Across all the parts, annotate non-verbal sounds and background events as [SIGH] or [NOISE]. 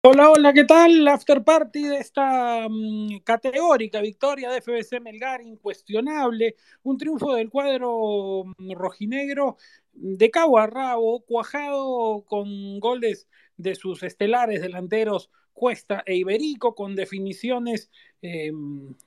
Hola, hola, ¿qué tal? After party de esta um, categórica victoria de FBC Melgar, incuestionable. Un triunfo del cuadro mm, rojinegro de cabo a rabo, cuajado con goles de sus estelares delanteros Cuesta e Iberico, con definiciones eh,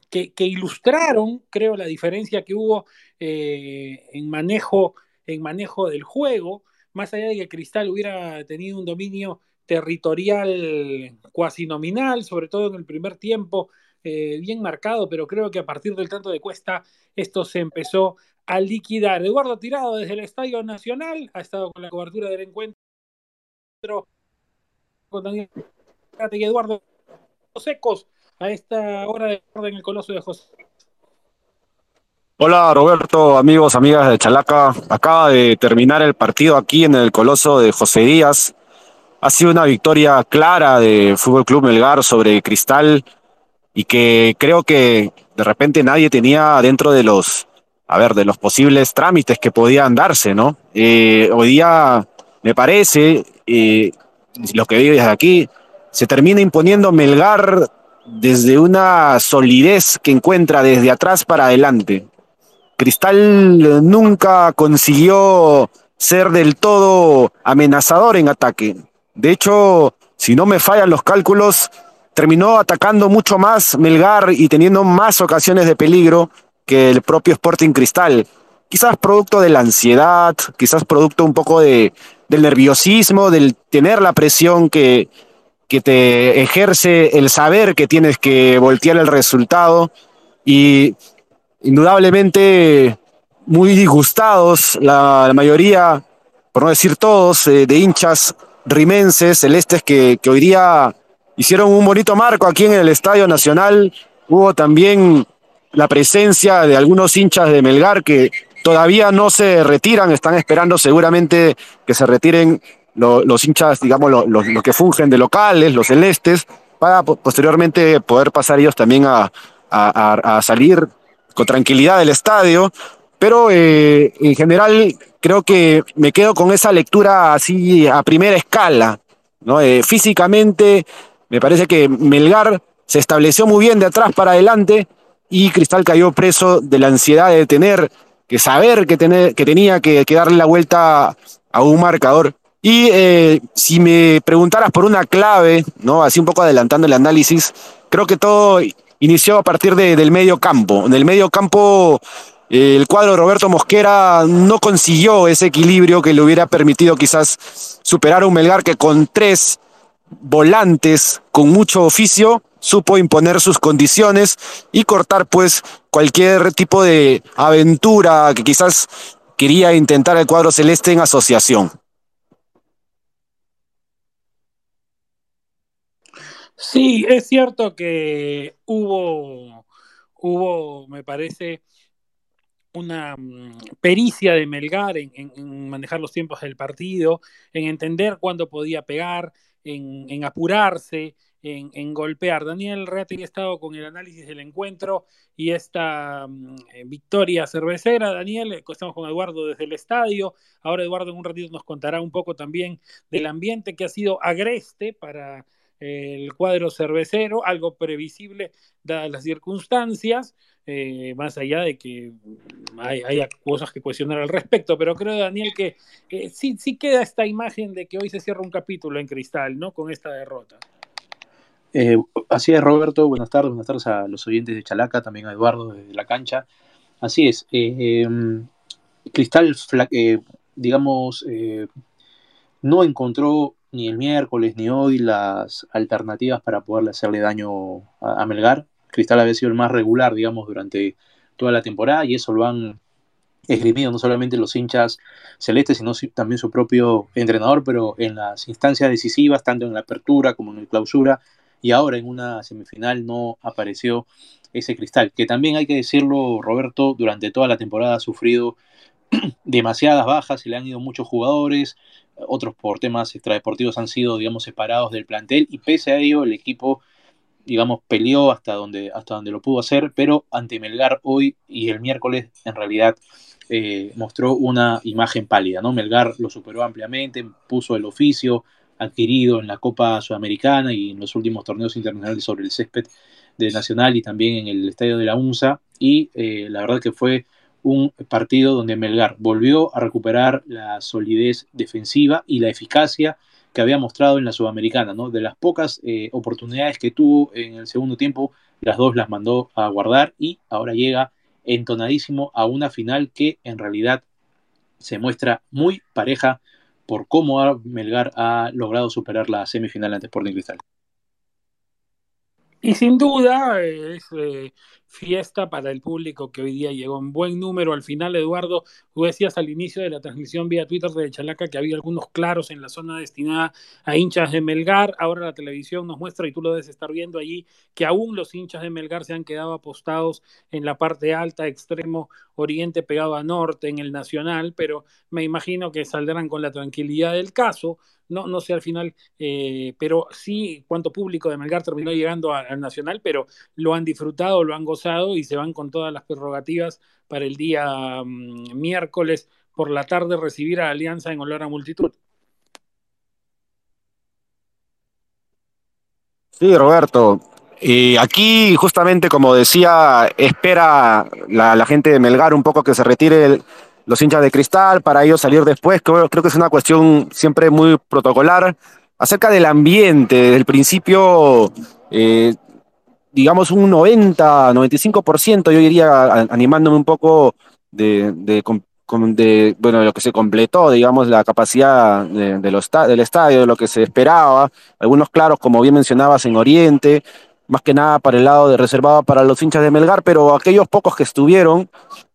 que, que, ilustraron, creo, la diferencia que hubo eh, en, manejo, en manejo del juego. Más allá de que Cristal hubiera tenido un dominio territorial cuasi nominal, sobre todo en el primer tiempo, eh, bien marcado, pero creo que a partir del tanto de Cuesta esto se empezó a liquidar. Eduardo Tirado desde el Estadio Nacional ha estado con la cobertura del encuentro con Daniel y Eduardo Secos a esta hora de en el Coloso de José. Hola Roberto, amigos, amigas de Chalaca. Acaba de terminar el partido aquí en el Coloso de José Díaz ha sido una victoria clara de Fútbol Club Melgar sobre Cristal y que creo que de repente nadie tenía dentro de los, a ver, de los posibles trámites que podían darse, ¿no? Eh, hoy día me parece, eh, lo que veo desde aquí, se termina imponiendo Melgar desde una solidez que encuentra desde atrás para adelante. Cristal nunca consiguió ser del todo amenazador en ataque. De hecho, si no me fallan los cálculos, terminó atacando mucho más Melgar y teniendo más ocasiones de peligro que el propio Sporting Cristal. Quizás producto de la ansiedad, quizás producto un poco de, del nerviosismo, del tener la presión que, que te ejerce el saber que tienes que voltear el resultado y indudablemente muy disgustados la, mayoría, por no decir todos, eh, de hinchas rimenses, celestes, que, que hoy día hicieron un bonito marco aquí en el Estadio Nacional. Hubo también la presencia de algunos hinchas de Melgar que todavía no se retiran, están esperando seguramente que se retiren lo, los hinchas, digamos, los lo, lo que fungen de locales, los celestes, para posteriormente poder pasar ellos también a, a, a salir con tranquilidad del estadio. Pero eh, en general creo que me quedo con esa lectura así a primera escala. ¿no? Eh, físicamente me parece que Melgar se estableció muy bien de atrás para adelante y Cristal cayó preso de la ansiedad de tener que saber que, tener, que tenía que, darle la vuelta a un marcador. Y eh, si me preguntaras por una clave, ¿no? así un poco adelantando el análisis, creo que todo inició a partir de, del medio campo. En el medio campo el cuadro Roberto Mosquera no consiguió ese equilibrio que le hubiera permitido quizás superar a un Melgar que con tres volantes con mucho oficio supo imponer sus condiciones y cortar pues cualquier tipo de aventura que quizás quería intentar el cuadro celeste en asociación. Sí, es cierto que hubo, hubo, me parece, una mm, pericia de Melgar en, manejar los tiempos del partido, en entender cuándo podía pegar, en, apurarse, en, golpear. Daniel Reati ha estado con el análisis del encuentro y esta um, victoria cervecera. Daniel, eh, estamos con Eduardo desde el estadio. Ahora Eduardo en un ratito nos contará un poco también del ambiente que ha sido agreste para el cuadro cervecero, algo previsible dadas las circunstancias, eh, más allá de que hay, cosas que cuestionar al respecto, pero creo, Daniel, que sí, sí queda esta imagen de que hoy se cierra un capítulo en cristal, ¿no? Con esta derrota. Eh, así es, Roberto. Buenas tardes, buenas tardes a los oyentes de Chalaca, también a Eduardo desde la cancha. Así es. Eh, em, Cristal, digamos, no encontró ni el miércoles ni hoy las alternativas para poderle hacerle daño a, Melgar. Cristal había sido el más regular, digamos, durante toda la temporada y eso lo han esgrimido no solamente los hinchas celestes, sino también su propio entrenador, pero en las instancias decisivas, tanto en la apertura como en la clausura, y ahora en una semifinal no apareció ese cristal, que también hay que decirlo, Roberto, durante toda la temporada ha sufrido [CLEARS THROAT] demasiadas bajas, se le han ido muchos jugadores, otros por temas extradeportivos han sido, digamos, separados del plantel y pese a ello el equipo, digamos, peleó hasta donde, hasta donde lo pudo hacer, pero ante Melgar hoy y el miércoles en realidad eh, mostró una imagen pálida, ¿no? Melgar lo superó ampliamente, puso el oficio, adquirido en la Copa Sudamericana y en los últimos torneos internacionales sobre el césped de Nacional y también en el estadio de la UNSA. Y eh, la verdad que fue un partido donde Melgar volvió a recuperar la solidez defensiva y la eficacia que había mostrado en la Sudamericana, ¿no? De las pocas eh, oportunidades que tuvo en el segundo tiempo, las dos las mandó a guardar y ahora llega entonadísimo a una final que en realidad se muestra muy pareja por cómo Melgar ha logrado superar la semifinal ante Sporting Cristal. Y sin duda es eh, fiesta para el público que hoy día llegó en buen número. Al final, Eduardo, tú decías al inicio de la transmisión vía Twitter de Chalaca que había algunos claros en la zona destinada a hinchas de Melgar. Ahora la televisión nos muestra, y tú lo debes estar viendo allí, que aún los hinchas de Melgar se han quedado apostados en la parte alta, extremo oriente pegado a norte, en el Nacional, pero me imagino que saldrán con la tranquilidad del caso no, no sé al final, eh, pero sí cuánto público de Melgar terminó llegando al Nacional, pero lo han disfrutado, lo han gozado y se van con todas las prerrogativas para el día mm, miércoles por la tarde recibir a Alianza en olor a multitud. Sí, Roberto. Y aquí, justamente, como decía, espera la, gente de Melgar un poco que se retire los hinchas de cristal, para ellos salir después. Creo, creo que es una cuestión siempre muy protocolar. Acerca del ambiente, desde el principio, eh, digamos un 90, 95%, yo diría, animándome un poco de, bueno, lo que se completó, digamos, la capacidad de, los, del estadio, de lo que se esperaba. Algunos claros, como bien mencionabas, en Oriente, más que nada para el lado de reservado para los hinchas de Melgar, pero aquellos pocos que estuvieron,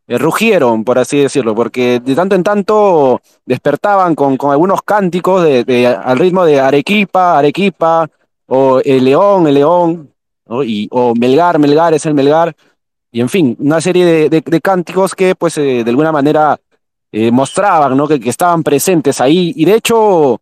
eh, rugieron, por así decirlo, porque de tanto en tanto despertaban con, con algunos cánticos de, de, al ritmo de Arequipa, Arequipa, o el León, el León, y, o Melgar, Melgar es el Melgar, y en fin, una serie de, cánticos que pues eh, de alguna manera eh, mostraban ¿no? que, estaban presentes ahí, y de hecho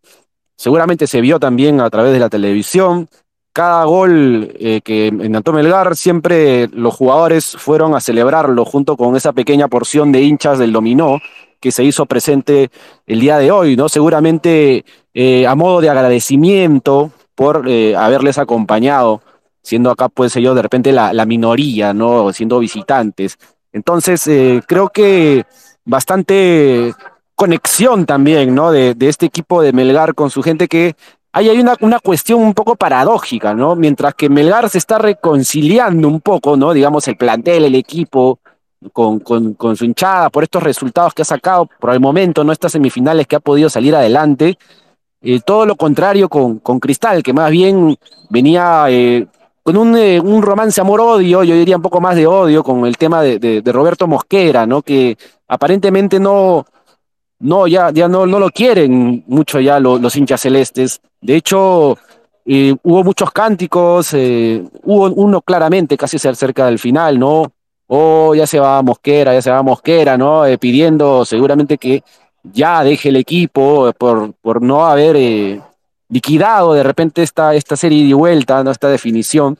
seguramente se vio también a través de la televisión, cada gol eh, que en Melgar, siempre los jugadores fueron a celebrarlo junto con esa pequeña porción de hinchas del dominó que se hizo presente el día de hoy, ¿no? Seguramente eh, a modo de agradecimiento por haberles acompañado, siendo acá, pues ellos de repente la, minoría, ¿no? Siendo visitantes. Entonces, eh, creo que bastante conexión también, ¿no? De, de este equipo de Melgar con su gente que hay una, una cuestión un poco paradójica, ¿no? Mientras que Melgar se está reconciliando un poco, ¿no? Digamos, el plantel, el equipo, con, con, con, su hinchada, por estos resultados que ha sacado por el momento, ¿no? Estas semifinales que ha podido salir adelante. Eh, todo lo contrario con, con, Cristal, que más bien venía eh, con un, eh, un romance amor-odio, yo diría un poco más de odio, con el tema de, de, Roberto Mosquera, ¿no? Que aparentemente no, no, ya, ya no, no lo quieren mucho ya lo, los hinchas celestes. De hecho, eh, hubo muchos cánticos, eh, hubo uno claramente casi cerca del final, ¿no? Oh, ya se va Mosquera, ya se va Mosquera, ¿no? Pidiendo seguramente que ya deje el equipo por, por no haber liquidado de repente esta, esta serie de vuelta, ¿no? esta definición.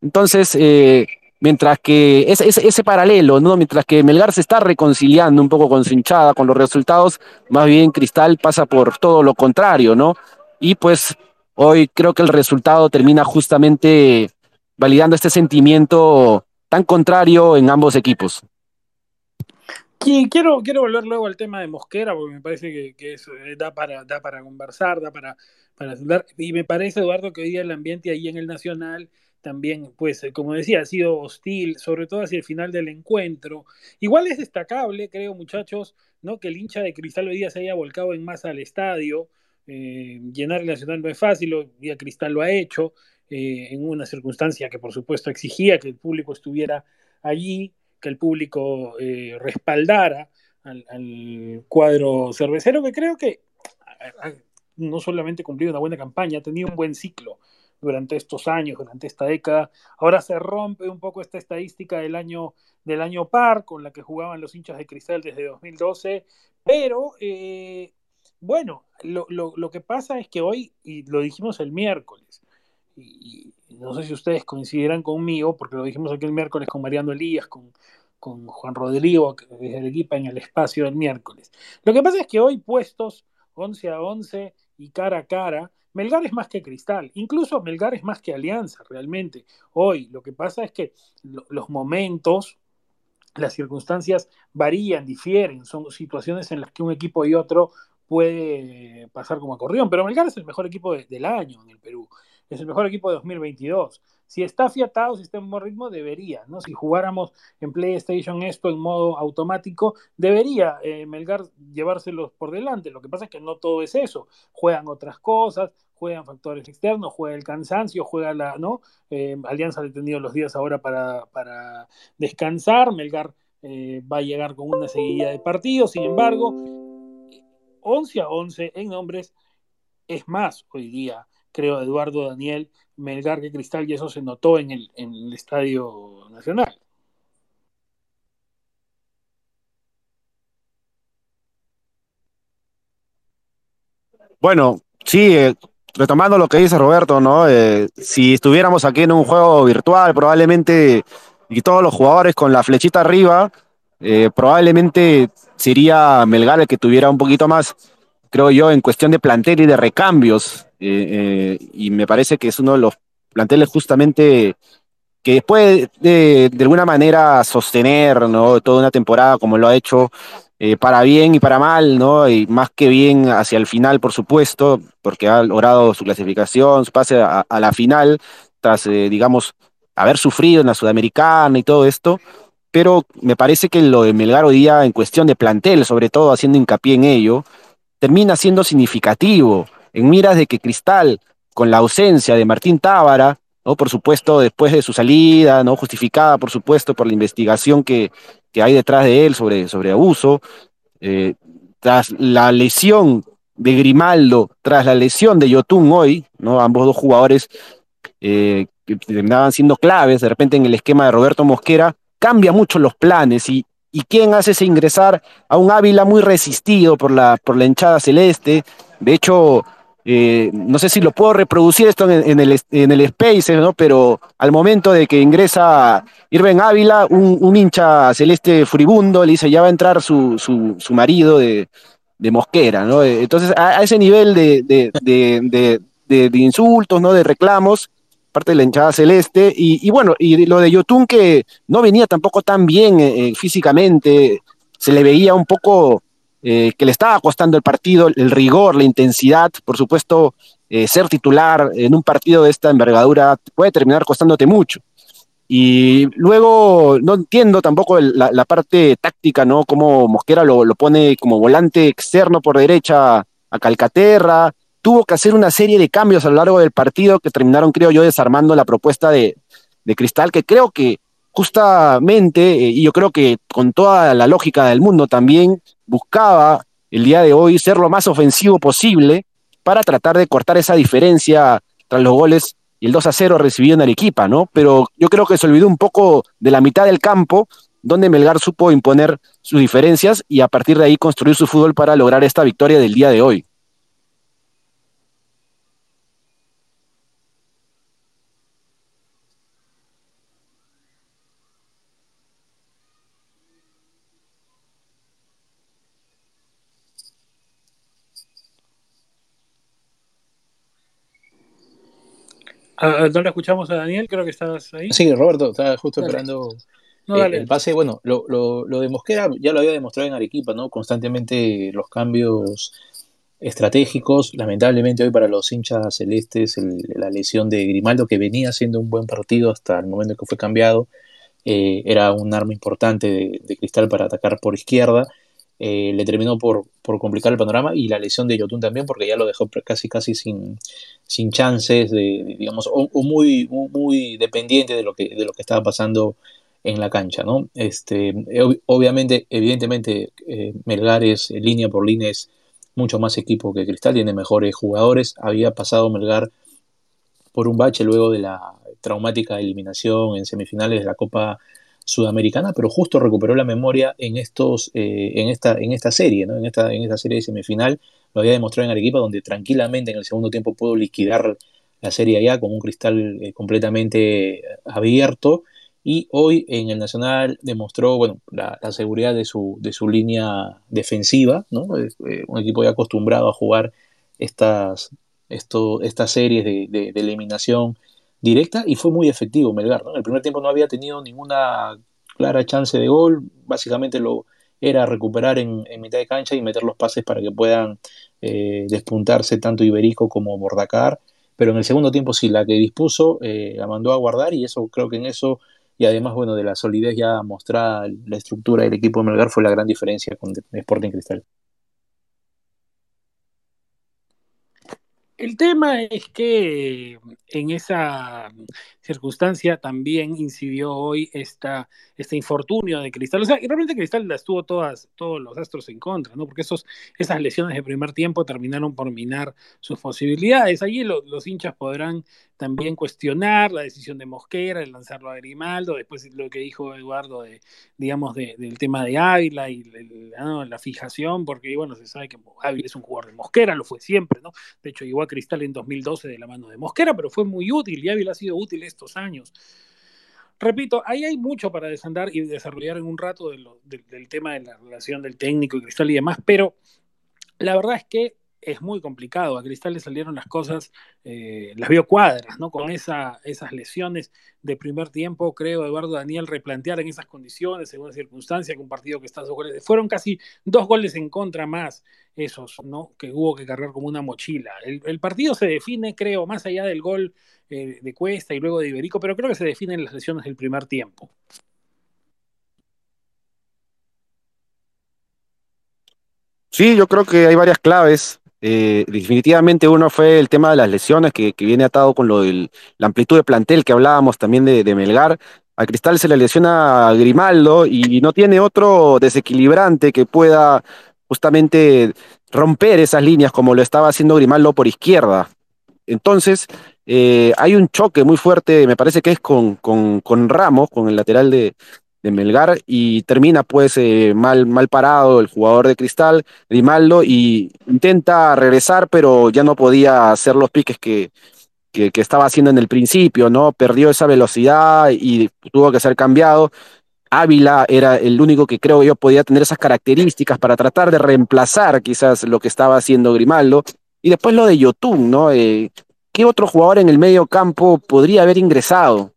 Entonces, eh, mientras que ese, ese, ese, paralelo, ¿no? mientras que Melgar se está reconciliando un poco con su hinchada, con los resultados, más bien Cristal pasa por todo lo contrario, ¿no? Y pues hoy creo que el resultado termina justamente validando este sentimiento tan contrario en ambos equipos. Quiero, quiero volver luego al tema de Mosquera, porque me parece que, que eso eh, da, para, da para conversar, da para, para. Y me parece, Eduardo, que hoy día el ambiente ahí en el Nacional también, pues, eh, como decía, ha sido hostil, sobre todo hacia el final del encuentro. Igual es destacable, creo, muchachos, ¿no? Que el hincha de Cristal hoy día se haya volcado en masa al estadio. Eh, llenar el Nacional no es fácil, hoy día Cristal lo ha hecho, en una circunstancia que por supuesto exigía que el público estuviera allí, que el público eh, respaldara al, cuadro cervecero, que creo que no solamente cumplido una buena campaña, ha tenido un buen ciclo durante estos años, durante esta década. Ahora se rompe un poco esta estadística del año, del año par con la que jugaban los hinchas de cristal desde 2012, pero eh, bueno, lo, lo, lo, que pasa es que hoy, y lo dijimos el miércoles, y, no sé si ustedes coincidirán conmigo, porque lo dijimos aquí el miércoles con Mariano Elías, con, con Juan Rodrigo, desde el equipo en el espacio del miércoles. Lo que pasa es que hoy puestos 11 a 11 y cara a cara, Melgar es más que Cristal, incluso Melgar es más que Alianza realmente. Hoy lo que pasa es que los momentos, las circunstancias varían, difieren, son situaciones en las que un equipo y otro puede pasar como acordeón, pero Melgar es el mejor equipo del año en el Perú, es el mejor equipo de 2022. Si está fiatado, si está en buen ritmo, debería, ¿no? Si jugáramos en PlayStation esto en modo automático, debería eh, Melgar llevárselos por delante. Lo que pasa es que no todo es eso. Juegan otras cosas, juegan factores externos, juega el cansancio, juega la, ¿no? Eh, Alianza ha tenido los días ahora para, para descansar, Melgar eh, va a llegar con una seguida de partidos, sin embargo, 11 a 11 en nombres es más hoy día, creo, Eduardo Daniel Melgar que Cristal, y eso se notó en el, Estadio Nacional. Bueno, sí, eh, retomando lo que dice Roberto, ¿no? Eh, si estuviéramos aquí en un juego virtual, probablemente, y todos los jugadores con la flechita arriba, eh, probablemente sería Melgar el que tuviera un poquito más, creo yo, en cuestión de plantel y de recambios. Eh, y me parece que es uno de los planteles justamente que puede de, alguna manera sostener ¿no? toda una temporada como lo ha hecho eh, para bien y para mal, ¿no? Y más que bien hacia el final, por supuesto, porque ha logrado su clasificación, su pase a, la final, tras, eh, digamos, haber sufrido en la Sudamericana y todo esto. Pero me parece que lo de Melgar hoy día, en cuestión de plantel, sobre todo haciendo hincapié en ello, termina siendo significativo, en miras de que Cristal, con la ausencia de Martín Tábara, ¿no? Por supuesto, después de su salida, ¿no? Justificada, por supuesto, por la investigación que, que hay detrás de él sobre, sobre abuso, eh, tras la lesión de Grimaldo, tras la lesión de Yotun hoy, ¿no? ambos dos jugadores eh, que terminaban siendo claves de repente en el esquema de Roberto Mosquera, cambia mucho los planes y, y quién hace ese ingresar a un Ávila muy resistido por la, por la hinchada celeste. De hecho, eh, no sé si lo puedo reproducir esto en, en, el, en el Space, ¿no? pero al momento de que ingresa Irving Ávila, un, hincha celeste furibundo le dice, ya va a entrar su, su, su marido de, de, Mosquera. ¿no? Entonces, a, ese nivel de, de, de, insultos, ¿no? de reclamos, parte de la hinchada celeste, y, y, bueno, y lo de Yotun que no venía tampoco tan bien eh, físicamente, se le veía un poco eh, que le estaba costando el partido, el rigor, la intensidad, por supuesto, eh, ser titular en un partido de esta envergadura puede terminar costándote mucho. Y luego no entiendo tampoco la, parte táctica, ¿no? Como Mosquera lo, lo, pone como volante externo por derecha a Calcaterra. Tuvo que hacer una serie de cambios a lo largo del partido que terminaron, creo yo, desarmando la propuesta de, de Cristal, que creo que justamente, eh, y yo creo que con toda la lógica del mundo también, buscaba el día de hoy ser lo más ofensivo posible para tratar de cortar esa diferencia tras los goles y el 2 a 0 recibido en Arequipa, ¿no? Pero yo creo que se olvidó un poco de la mitad del campo, donde Melgar supo imponer sus diferencias y a partir de ahí construir su fútbol para lograr esta victoria del día de hoy. ¿No le escuchamos a Daniel? Creo que estás ahí. Sí, Roberto, estaba justo dale. esperando no, eh, el pase. Bueno, lo, lo, lo, de Mosquera ya lo había demostrado en Arequipa, ¿no? Constantemente los cambios estratégicos. Lamentablemente hoy para los hinchas celestes el, la lesión de Grimaldo, que venía siendo un buen partido hasta el momento en que fue cambiado, eh, era un arma importante de, de, Cristal para atacar por izquierda eh, le terminó por, por, complicar el panorama y la lesión de Yotun también porque ya lo dejó casi casi sin, sin chances de, digamos o, muy, muy dependiente de lo que de lo que estaba pasando en la cancha no este obviamente evidentemente eh, Melgar es eh, línea por línea es mucho más equipo que Cristal tiene mejores jugadores. Había pasado Melgar por un bache luego de la traumática eliminación en semifinales de la Copa sudamericana, pero justo recuperó la memoria en estos, eh, en esta, en esta serie, ¿no? En esta, en esta serie de semifinal, lo había demostrado en Arequipa, donde tranquilamente en el segundo tiempo pudo liquidar la serie allá con un cristal eh, completamente abierto. Y hoy en el Nacional demostró bueno, la, seguridad de su, de su línea defensiva, ¿no? Eh, un equipo ya acostumbrado a jugar estas, estas series de, eliminación directa y fue muy efectivo Melgar. En el primer tiempo no había tenido ninguna clara chance de gol, básicamente lo era recuperar en, mitad de cancha y meter los pases para que puedan eh, despuntarse tanto Iberico como Bordacar, pero en el segundo tiempo sí, la que dispuso eh, la mandó a guardar y eso creo que en eso y además, bueno, de la solidez ya mostrada, la estructura del equipo de Melgar fue la gran diferencia con Sporting Cristal. El tema es que en esa circunstancia también incidió hoy esta, este infortunio de Cristal. O sea, y realmente Cristal las tuvo todas, todos los astros en contra, ¿no? Porque esos, esas lesiones de primer tiempo terminaron por minar sus posibilidades. Allí los hinchas podrán también cuestionar la decisión de Mosquera de lanzarlo a Grimaldo, después lo que dijo Eduardo de, digamos, del tema de Ávila y la fijación, porque bueno, se sabe que Ávila es un jugador de Mosquera, lo fue siempre, ¿no? De hecho, llegó a Cristal en 2012 de la mano de Mosquera, pero fue muy útil y Ávila ha sido útil estos años. Repito, ahí hay mucho para desandar y desarrollar en un rato del tema de la relación del técnico y Cristal y demás, pero la verdad es que es muy complicado. A Cristal le salieron las cosas, eh, las vio cuadras, ¿no? Con esa, esas lesiones de primer tiempo, creo, Eduardo Daniel, replantear en esas condiciones, según la circunstancia, que un partido que está dos goles, fueron casi dos goles en contra más esos, ¿no? Que hubo que cargar como una mochila. El, partido se define, creo, más allá del gol eh, de Cuesta y luego de Iberico, pero creo que se definen las lesiones del primer tiempo. Sí, yo creo que hay varias claves eh, definitivamente uno fue el tema de las lesiones, que, viene atado con lo de la amplitud de plantel que hablábamos también de, Melgar. A Cristal se le lesiona a Grimaldo y no tiene otro desequilibrante que pueda justamente romper esas líneas como lo estaba haciendo Grimaldo por izquierda. Entonces, eh, hay un choque muy fuerte, me parece que es con, con, con Ramos, con el lateral de, de Melgar y termina pues eh, mal, mal parado el jugador de Cristal, Grimaldo, y intenta regresar, pero ya no podía hacer los piques que, que, estaba haciendo en el principio, ¿no? Perdió esa velocidad y tuvo que ser cambiado. Ávila era el único que creo yo podía tener esas características para tratar de reemplazar quizás lo que estaba haciendo Grimaldo. Y después lo de Yotun, ¿no? Eh, ¿Qué otro jugador en el medio campo podría haber ingresado?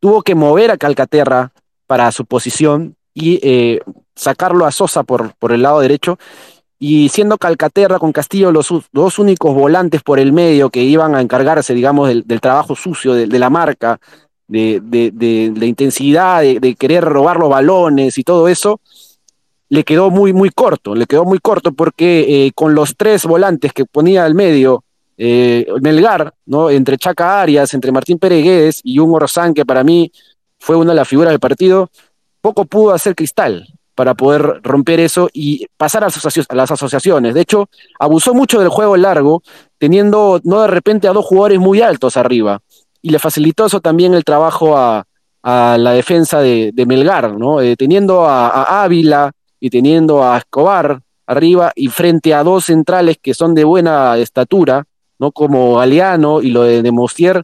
Tuvo que mover a Calcaterra para su posición y eh, sacarlo a Sosa por, por el lado derecho. Y siendo Calcaterra con Castillo los dos únicos volantes por el medio que iban a encargarse, digamos, del, trabajo sucio, de, la marca, de, de, intensidad, de, querer robar los balones y todo eso, le quedó muy, muy corto. Le quedó muy corto porque eh, con los tres volantes que ponía al medio, eh, Melgar, ¿no? entre Chaca Arias, entre Martín Peregués y un Orzán que para mí fue una de las figuras del partido, poco pudo hacer Cristal para poder romper eso y pasar a, las asociaciones. De hecho, abusó mucho del juego largo, teniendo no de repente a dos jugadores muy altos arriba, y le facilitó eso también el trabajo a, la defensa de, Melgar, ¿no? Eh, teniendo a, Ávila y teniendo a Escobar arriba y frente a dos centrales que son de buena estatura, ¿no? como Galeano y lo de, de Mostier,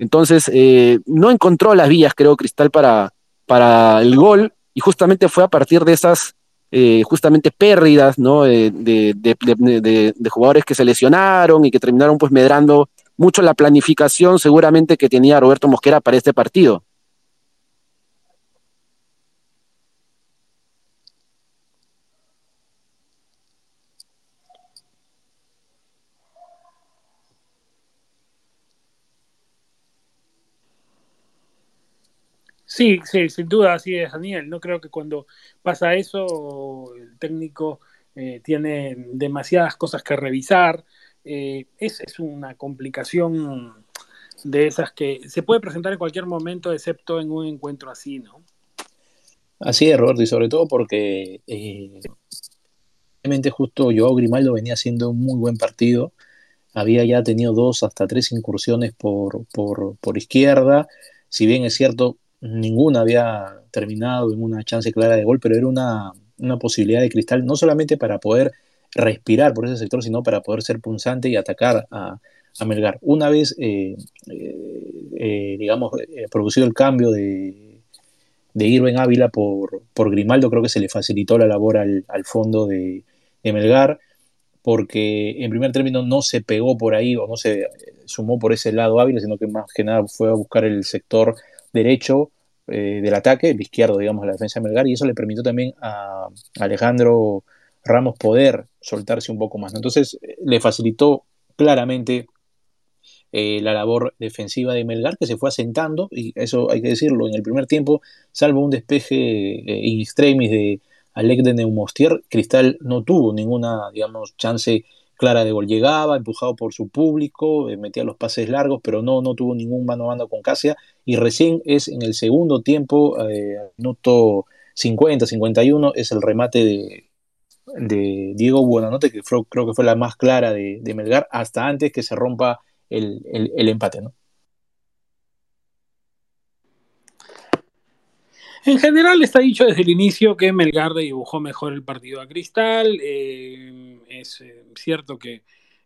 entonces, eh, no encontró las vías, creo, Cristal para, para el gol, y justamente fue a partir de esas eh, justamente pérdidas ¿no? de, de, jugadores que se lesionaron y que terminaron pues medrando mucho la planificación seguramente que tenía Roberto Mosquera para este partido. Sí, sí, sin duda, así es, Daniel. No creo que cuando pasa eso el técnico eh, tiene demasiadas cosas que revisar. Eh, es, una complicación de esas que se puede presentar en cualquier momento, excepto en un encuentro así, ¿no? Así es, Roberto, y sobre todo porque eh, justo Joao Grimaldo venía haciendo un muy buen partido. Había ya tenido dos hasta tres incursiones por, por, por izquierda. Si bien es cierto, ninguna había terminado en una chance clara de gol, pero era una, posibilidad de cristal, no solamente para poder respirar por ese sector, sino para poder ser punzante y atacar a, Melgar. Una vez, eh, eh, eh, digamos, producido el cambio de, de Irving Ávila por, por, Grimaldo, creo que se le facilitó la labor al, fondo de, Melgar. porque en primer término no se pegó por ahí o no se sumó por ese lado hábil, sino que más que nada fue a buscar el sector derecho eh, del ataque, el izquierdo, digamos, la defensa de Melgar, y eso le permitió también a Alejandro Ramos poder soltarse un poco más. Entonces, eh, le facilitó claramente eh, la labor defensiva de Melgar, que se fue asentando, y eso hay que decirlo, en el primer tiempo, salvo un despeje in extremis de Alec de Neumostier, Cristal no tuvo ninguna, digamos, chance clara de gol. Llegaba, empujado por su público, eh, metía los pases largos, pero no, no tuvo ningún mano a mano con Casia. Y recién es en el segundo tiempo, eh, minuto 50, 51, es el remate de, de Diego Buenanote, que creo que fue la más clara de, Melgar, hasta antes que se rompa el, el empate, ¿no? En general está dicho desde el inicio que Melgar dibujó mejor el partido a Cristal. Eh, es eh, cierto que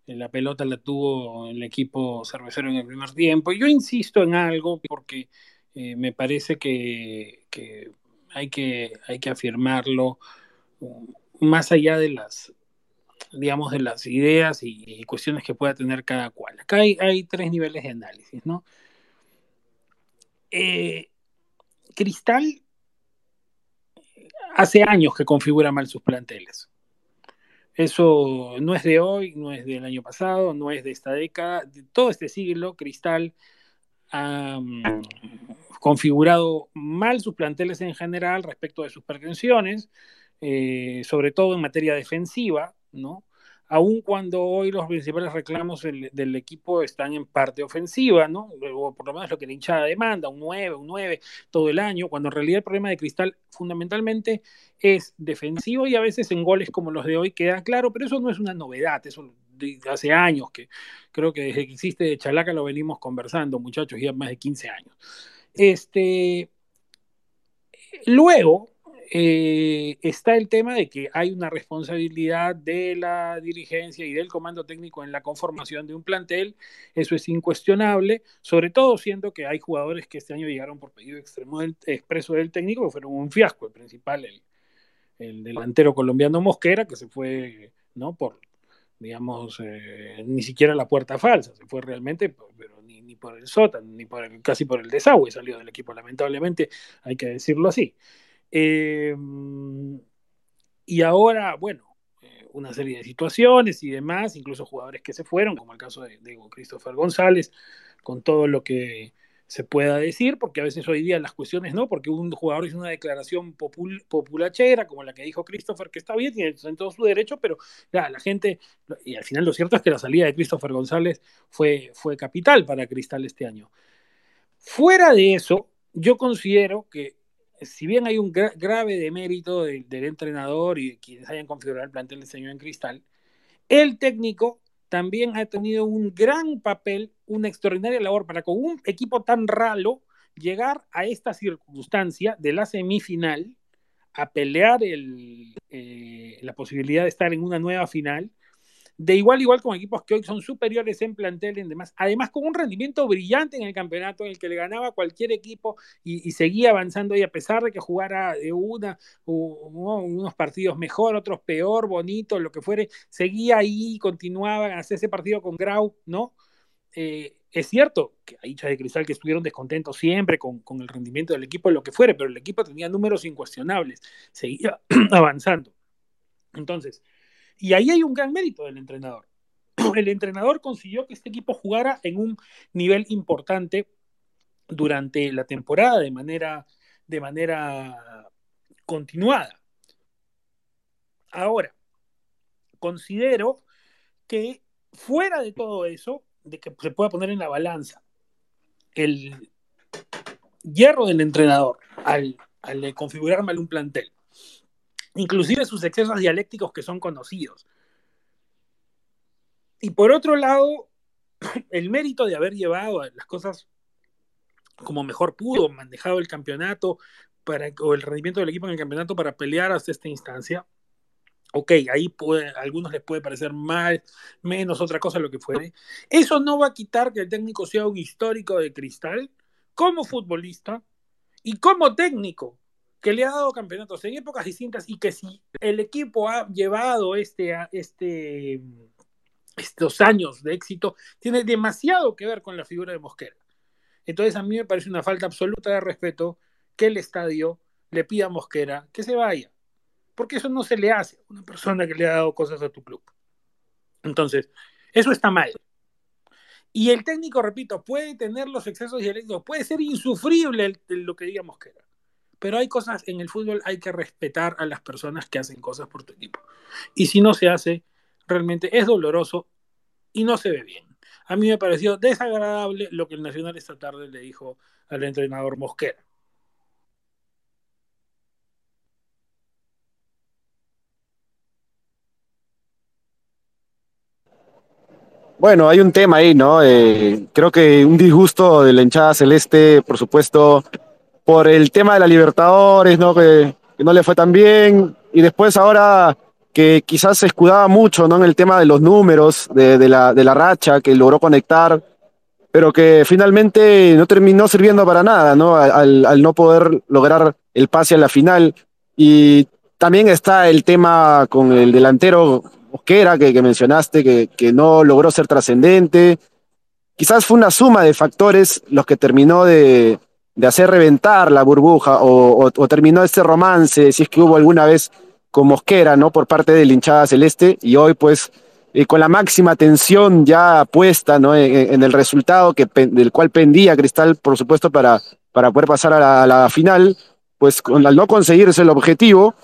la pelota la tuvo el equipo cervecero en el primer tiempo. Yo insisto en algo porque eh, me parece que, hay que hay que afirmarlo más allá de las digamos de las ideas y, cuestiones que pueda tener cada cual. Acá hay, hay tres niveles de análisis, ¿no? Cristal hace años que configura mal sus planteles. Eso no es de hoy, no es del año pasado, no es de esta década. De todo este siglo, Cristal ha mm, configurado mal sus planteles en general respecto de sus pretensiones, eh, sobre todo en materia defensiva, ¿no? Aun cuando hoy los principales reclamos del, equipo están en parte ofensiva, ¿no? O por lo menos lo que la hinchada demanda, un 9, un 9 todo el año, cuando en realidad el problema de Cristal fundamentalmente es defensivo y a veces en goles como los de hoy queda claro, pero eso no es una novedad, eso hace años que creo que desde que existe Chalaca lo venimos conversando, muchachos, ya más de 15 años. Este, luego, eh, está el tema de que hay una responsabilidad de la dirigencia y del comando técnico en la conformación de un plantel, eso es incuestionable, sobre todo siendo que hay jugadores que este año llegaron por pedido extremo expreso del técnico, que fueron un fiasco, el principal, el, delantero colombiano Mosquera, que se fue, ¿no? Por, digamos, eh, ni siquiera la puerta falsa, se fue realmente, pero ni, por el sótano, ni por casi por el desagüe salió del equipo, lamentablemente, hay que decirlo así. Em, y ahora, bueno, eh, una serie de situaciones y demás, incluso jugadores que se fueron, como el caso de, Christopher González, con todo lo que se pueda decir, porque a veces hoy día las cuestiones no, porque un jugador hizo una declaración populachera, como la que dijo Christopher, que está bien, tiene en todo su derecho, pero la gente, y al final lo cierto es que la salida de Christopher González fue, fue capital para Cristal este año. Fuera de eso, yo considero que si bien hay un grave demérito del, entrenador y quienes hayan configurado el plantel de señor en cristal, el técnico también ha tenido un gran papel, una extraordinaria labor para con un equipo tan ralo llegar a esta circunstancia de la semifinal, a pelear eh, la posibilidad de estar en una nueva final de igual igual con equipos que hoy son superiores en plantel y demás, además con un rendimiento brillante en el campeonato en el que le ganaba cualquier equipo y, seguía avanzando y a pesar de que jugara de una unos partidos mejor, otros peor, bonito, lo que fuere, seguía ahí, continuaba, hacer ese partido con Grau, ¿no? Eh, es cierto que hay hinchas de cristal que estuvieron descontentos siempre con, con, el rendimiento del equipo, lo que fuere, pero el equipo tenía números incuestionables, seguía [CLEARS THROAT] avanzando. Entonces, y ahí hay un gran mérito del entrenador. [CLEARS THROAT] El entrenador consiguió que este equipo jugara en un nivel importante durante la temporada de manera, de manera continuada. Ahora, considero que fuera de todo eso, de que se pueda poner en la balanza el hierro del entrenador al, al configurar mal un plantel inclusive sus excesos dialécticos que son conocidos. Y por otro lado, [CLEARS THROAT] el mérito de haber llevado las cosas como mejor pudo, manejado el campeonato para, o el rendimiento del equipo en el campeonato para pelear hasta esta instancia. Ok, ahí a algunos les puede parecer mal, menos otra cosa, lo que fuere. Eso no va a quitar que el técnico sea un histórico de cristal como futbolista y como técnico que le ha dado campeonatos en épocas distintas y que si el equipo ha llevado este, este, estos años de éxito, tiene demasiado que ver con la figura de Mosquera. Entonces a mí me parece una falta absoluta de respeto que el estadio le pida a Mosquera que se vaya, porque eso no se le hace a una persona que le ha dado cosas a tu club. Entonces, eso está mal. Y el técnico, repito, puede tener los excesos y el éxito, puede ser insufrible lo que diga Mosquera. Pero hay cosas en el fútbol, hay que respetar a las personas que hacen cosas por tu equipo. Y si no se hace, realmente es doloroso y no se ve bien. A mí me pareció desagradable lo que el Nacional esta tarde le dijo al entrenador Mosquera. Bueno, hay un tema ahí, ¿no? Eh, creo que un disgusto de la hinchada celeste, por supuesto, por el tema de la Libertadores, ¿no? Que, no le fue tan bien. Y después ahora que quizás se escudaba mucho ¿no? en el tema de los números, de, la, de la racha que logró conectar, pero que finalmente no terminó sirviendo para nada, ¿no? Al, al, no poder lograr el pase a la final. Y también está el tema con el delantero Mosquera que, que mencionaste, que, que no logró ser trascendente. Quizás fue una suma de factores los que terminó de, de hacer reventar la burbuja o, o, terminó este romance, si es que hubo alguna vez con Mosquera, ¿no? Por parte de la hinchada celeste y hoy pues eh, con la máxima tensión ya puesta, ¿no? En, el resultado que, del cual pendía Cristal, por supuesto, para, para poder pasar a la, final, pues al no conseguirse el objetivo,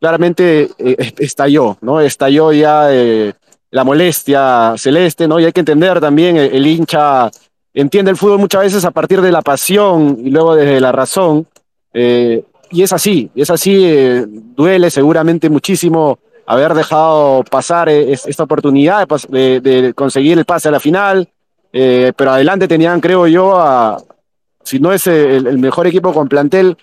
claramente eh, estalló, ¿no? Estalló ya eh, la molestia celeste, ¿no? Y hay que entender también el, el hincha entiende el fútbol muchas veces a partir de la pasión y luego desde la razón. Eh, y es así, es así, eh, duele seguramente muchísimo haber dejado pasar eh, esta oportunidad de, de, conseguir el pase a la final, eh, pero adelante tenían, creo yo, a, si no es el, el mejor equipo con plantel,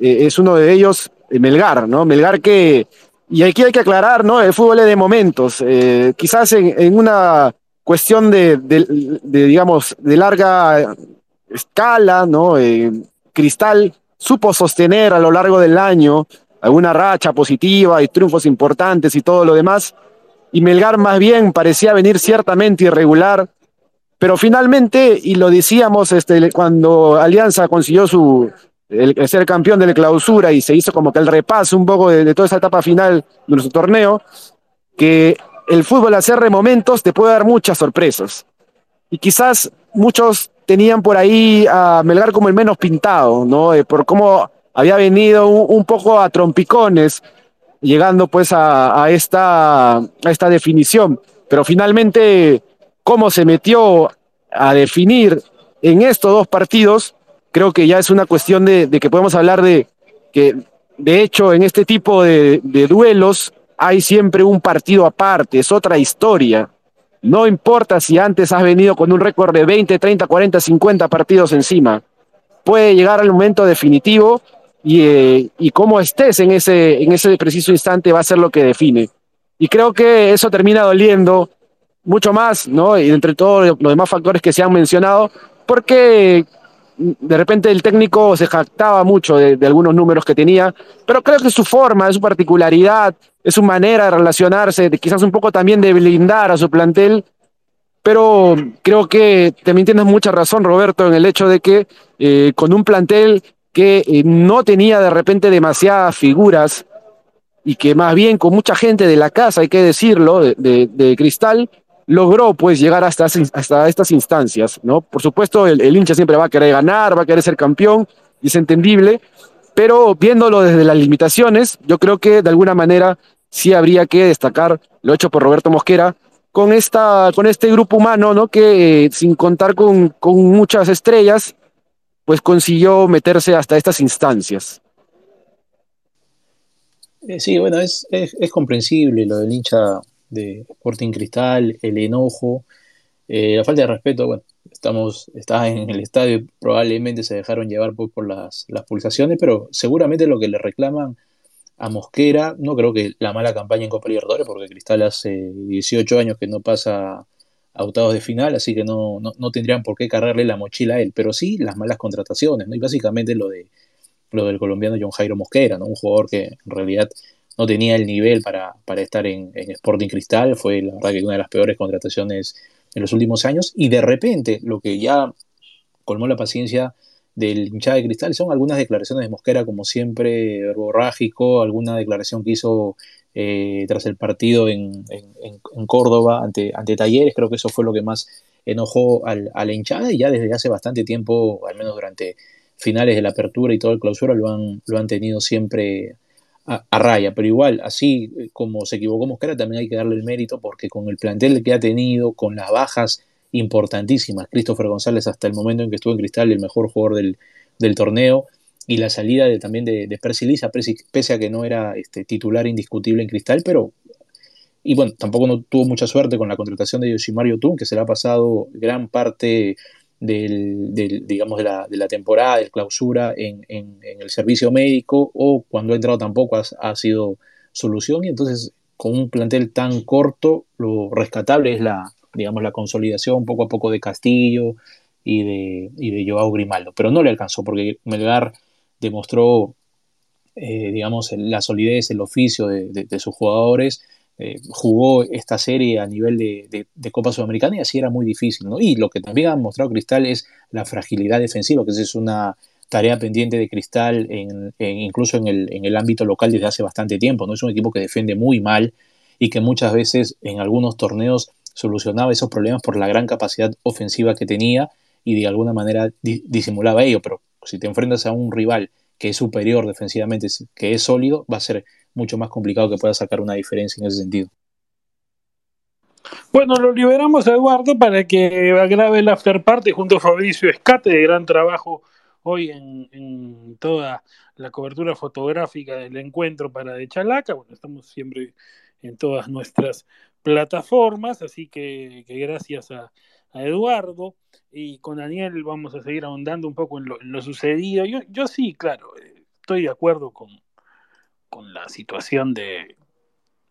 eh, es uno de ellos, Melgar, ¿no? Melgar que, y aquí hay que aclarar, ¿no? El fútbol es de momentos, eh, quizás en, en, una cuestión de, de, digamos, de larga escala, ¿no? Cristal supo sostener a lo largo del año alguna racha positiva y triunfos importantes y todo lo demás. Y Melgar más bien parecía venir ciertamente irregular, pero finalmente, y lo decíamos este, cuando Alianza consiguió su, ser campeón de la clausura y se hizo como que el repaso un poco de, de toda esa etapa final de nuestro torneo, que el fútbol a de momentos te puede dar muchas sorpresas. Y quizás muchos tenían por ahí a Melgar como el menos pintado, ¿no? Eh, por cómo había venido un, poco a trompicones, llegando pues a, esta, esta definición. Pero finalmente, cómo se metió a definir en estos dos partidos, creo que ya es una cuestión de, que podemos hablar de que, de hecho, en este tipo de duelos hay siempre un partido aparte, es otra historia. No importa si antes has venido con un récord de 20, 30, 40, 50 partidos encima. Puede llegar al momento definitivo y, eh, y cómo estés en ese, en ese preciso instante va a ser lo que define. Y creo que eso termina doliendo mucho más, ¿no? Y entre todos los demás factores que se han mencionado, porque de repente el técnico se jactaba mucho de, de, algunos números que tenía, pero creo que su forma, su particularidad, es su manera de relacionarse, quizás un poco también de blindar a su plantel, pero creo que también tienes mucha razón, Roberto, en el hecho de que eh, con un plantel que eh, no tenía de repente demasiadas figuras y que más bien con mucha gente de la casa, hay que decirlo, de, de, Cristal, logró pues llegar hasta, hasta estas instancias, ¿no? Por supuesto, el, el, hincha siempre va a querer ganar, va a querer ser campeón, es entendible, pero viéndolo desde las limitaciones, yo creo que de alguna manera sí habría que destacar lo hecho por Roberto Mosquera con, esta, con este grupo humano, ¿no? Que eh, sin contar con, con muchas estrellas, pues consiguió meterse hasta estas instancias. Eh, sí, bueno, es, es, comprensible lo del hincha de Sporting Cristal, el enojo, eh, la falta de respeto, bueno, estamos, está en el estadio, probablemente se dejaron llevar por, por las, las, pulsaciones, pero seguramente lo que le reclaman a Mosquera, no creo que la mala campaña en Copa Libertadores, porque Cristal hace 18 años que no pasa a octavos de final, así que no, no, no tendrían por qué cargarle la mochila a él, pero sí las malas contrataciones, ¿no? Y básicamente lo de lo del colombiano John Jairo Mosquera, ¿no? un jugador que en realidad no tenía el nivel para, estar en, Sporting Cristal, fue la verdad que una de las peores contrataciones en los últimos años, y de repente lo que ya colmó la paciencia del hinchada de Cristal son algunas declaraciones de Mosquera, como siempre, verborrágico, alguna declaración que hizo eh, tras el partido en, Córdoba ante, ante Talleres, creo que eso fue lo que más enojó al, la hinchada y ya desde hace bastante tiempo, al menos durante finales de la apertura y todo el clausura, lo han, lo han tenido siempre a, raya. Pero igual, así como se equivocó Mosquera, también hay que darle el mérito porque con el plantel que ha tenido, con las bajas importantísimas, Christopher González hasta el momento en que estuvo en Cristal, el mejor jugador del, del torneo, y la salida de, también de, de Percy Lisa, pese a que no era este, titular indiscutible en Cristal, pero y bueno, tampoco no tuvo mucha suerte con la contratación de Yoshimaru Tun, que se le ha pasado gran parte del, digamos, de la, de la, temporada, del clausura en, el servicio médico, o cuando ha entrado tampoco ha, sido solución, y entonces con un plantel tan corto, lo rescatable es la, digamos, la consolidación poco a poco de Castillo y de, y de Joao Grimaldo, pero no le alcanzó porque Melgar demostró, eh, digamos, la solidez, el oficio de sus jugadores, eh, jugó esta serie a nivel de, Copa Sudamericana y así era muy difícil. Y lo que también ha mostrado Cristal es la fragilidad defensiva, que es una tarea pendiente de Cristal incluso en el, en el, ámbito local desde hace bastante tiempo. ¿no? Es un equipo que defiende muy mal y que muchas veces en algunos torneos solucionaba esos problemas por la gran capacidad ofensiva que tenía y de alguna manera disimulaba ello. Pero si te enfrentas a un rival que es superior defensivamente, que es sólido, va a ser mucho más complicado que pueda sacar una diferencia en ese sentido. Bueno, lo liberamos a Eduardo para que grabe el after party junto a Fabricio Escate, de gran trabajo hoy en, toda la cobertura fotográfica del encuentro para de Chalaca. Bueno, estamos siempre en todas nuestras plataformas, así que, gracias a, Eduardo y con Daniel vamos a seguir ahondando un poco en lo, sucedido. Yo, yo sí, claro, eh, estoy de acuerdo con, con la situación de,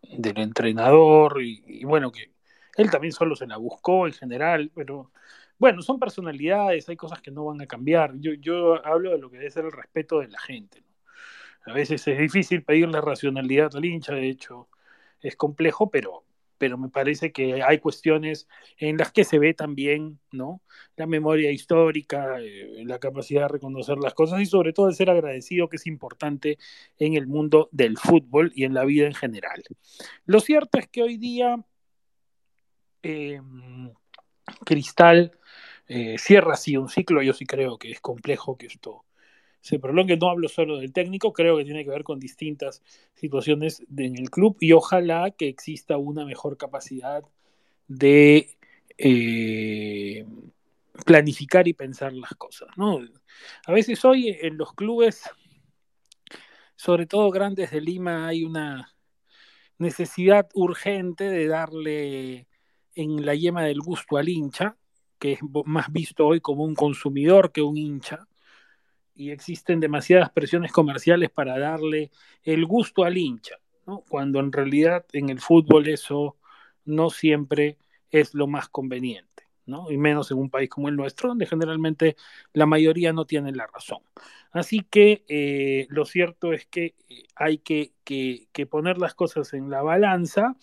del entrenador y, bueno, que él también solo se la buscó en general, pero bueno, son personalidades, hay cosas que no van a cambiar. Yo, yo hablo de lo que debe ser el respeto de la gente. A veces es difícil pedirle racionalidad al hincha, de hecho es complejo, pero pero me parece que hay cuestiones en las que se ve también, ¿no? La memoria histórica, eh, la capacidad de reconocer las cosas y sobre todo el ser agradecido, que es importante en el mundo del fútbol y en la vida en general. Lo cierto es que hoy día em, Cristal eh, cierra así un ciclo, yo sí creo que es complejo que esto se prolongue. No hablo solo del técnico, creo que tiene que ver con distintas situaciones en el club y ojalá que exista una mejor capacidad de eh, planificar y pensar las cosas. ¿no? A veces hoy en los clubes, sobre todo grandes de Lima, hay una necesidad urgente de darle en la yema del gusto al hincha, que es más visto hoy como un consumidor que un hincha y existen demasiadas presiones comerciales para darle el gusto al hincha, ¿no? cuando en realidad en el fútbol eso no siempre es lo más conveniente, y menos en un país como el nuestro, donde generalmente la mayoría no tiene la razón. Así que eh, lo cierto es que eh, hay que, que, poner las cosas en la balanza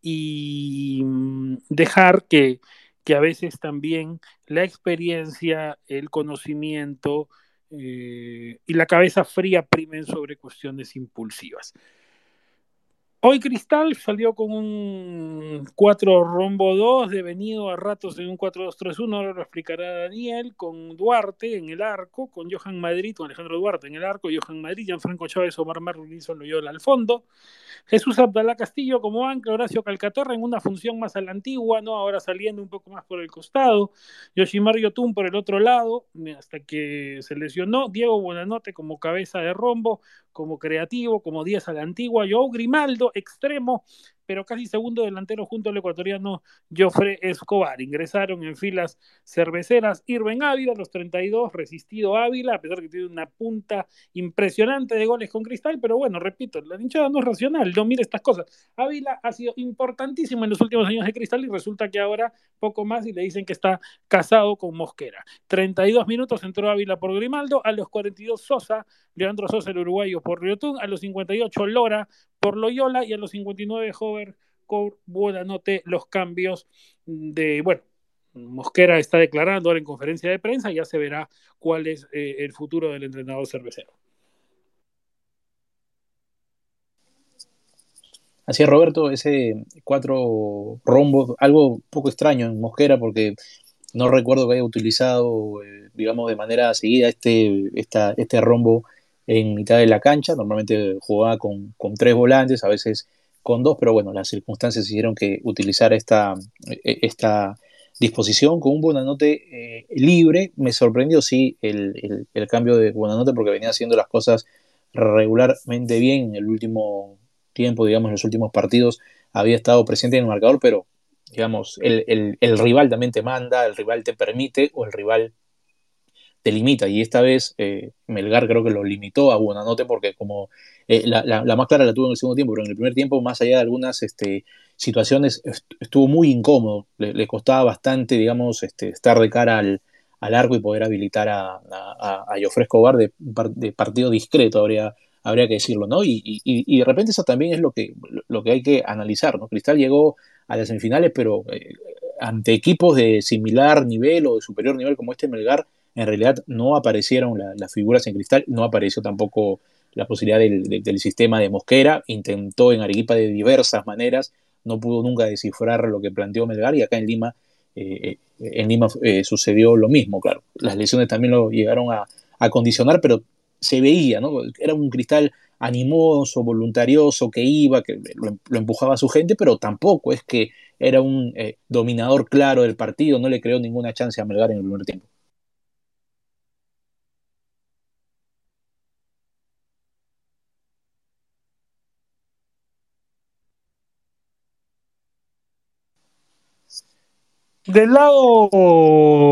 y mm, dejar que, que a veces también la experiencia, el conocimiento, eh, y la cabeza fría primen sobre cuestiones impulsivas. Hoy Cristal salió con un 4 rombo 2, devenido a ratos en un 4-2-3-1, ahora lo explicará Daniel, con Duarte en el arco, con Johan Madrid, con Alejandro Duarte en el arco, Johan Madrid, Gianfranco Chávez, Omar Merlin, Loyola al fondo, Jesús Abdalá Castillo como ancla, Horacio Calcaterra en una función más a la antigua, ¿no? ahora saliendo un poco más por el costado, Yoshimar Yotun por el otro lado, hasta que se lesionó, Diego Buenanote como cabeza de rombo, como creativo, como Díaz a la antigua, Joao Grimaldo, extremo, pero casi segundo delantero junto al ecuatoriano Joffre Escobar. Ingresaron en filas cerveceras Irving Ávila, los 32, resistido Ávila, a pesar que tiene una punta impresionante de goles con Cristal, pero bueno, repito, la hinchada no es racional, no mire estas cosas. Ávila ha sido importantísimo en los últimos años de Cristal y resulta que ahora poco más y le dicen que está casado con Mosquera. 32 minutos entró Ávila por Grimaldo, a los 42 Sosa, Leandro Sosa el uruguayo por Riotún, a los 58 Lora por Loyola y a los 59 Hover con Buenanote los cambios de, bueno, Mosquera está declarando ahora en conferencia de prensa, ya se verá cuál es eh, el futuro del entrenador cervecero. Así es, Roberto, ese cuatro rombos, algo poco extraño en Mosquera porque no recuerdo que haya utilizado, eh, digamos, de manera seguida este, esta, este rombo en mitad de la cancha. Normalmente jugaba con, con, tres volantes, a veces con dos, pero bueno, las circunstancias hicieron que utilizar esta, e, esta disposición con un Buenanote eh, libre. Me sorprendió, sí, el, el, cambio de Buenanote porque venía haciendo las cosas regularmente bien en el último tiempo, digamos, en los últimos partidos. Había estado presente en el marcador, pero digamos, el, el rival también te manda, el rival te permite o el rival te limita. Y esta vez eh, Melgar creo que lo limitó a Buenanote porque como eh, la, la, más clara la tuvo en el segundo tiempo, pero en el primer tiempo, más allá de algunas este, situaciones, estuvo muy incómodo. Le, costaba bastante, digamos, este, estar de cara al, al, arco y poder habilitar a, a, a Escobar de, partido discreto, habría, habría que decirlo, ¿no? Y, y, y, de repente eso también es lo que, lo que hay que analizar, ¿no? Cristal llegó a las semifinales, pero eh, ante equipos de similar nivel o de superior nivel como este Melgar, en realidad no aparecieron las figuras en cristal, no apareció tampoco la posibilidad del, sistema de Mosquera, intentó en Arequipa de diversas maneras, no pudo nunca descifrar lo que planteó Melgar y acá en Lima, eh, eh, en Lima eh, sucedió lo mismo, claro. Las lesiones también lo llegaron a, condicionar, pero se veía, ¿no? Era un cristal animoso, voluntarioso, que iba, que lo, empujaba a su gente, pero tampoco es que era un dominador claro del partido, no le creó ninguna chance a Melgar en el primer tiempo. Del lado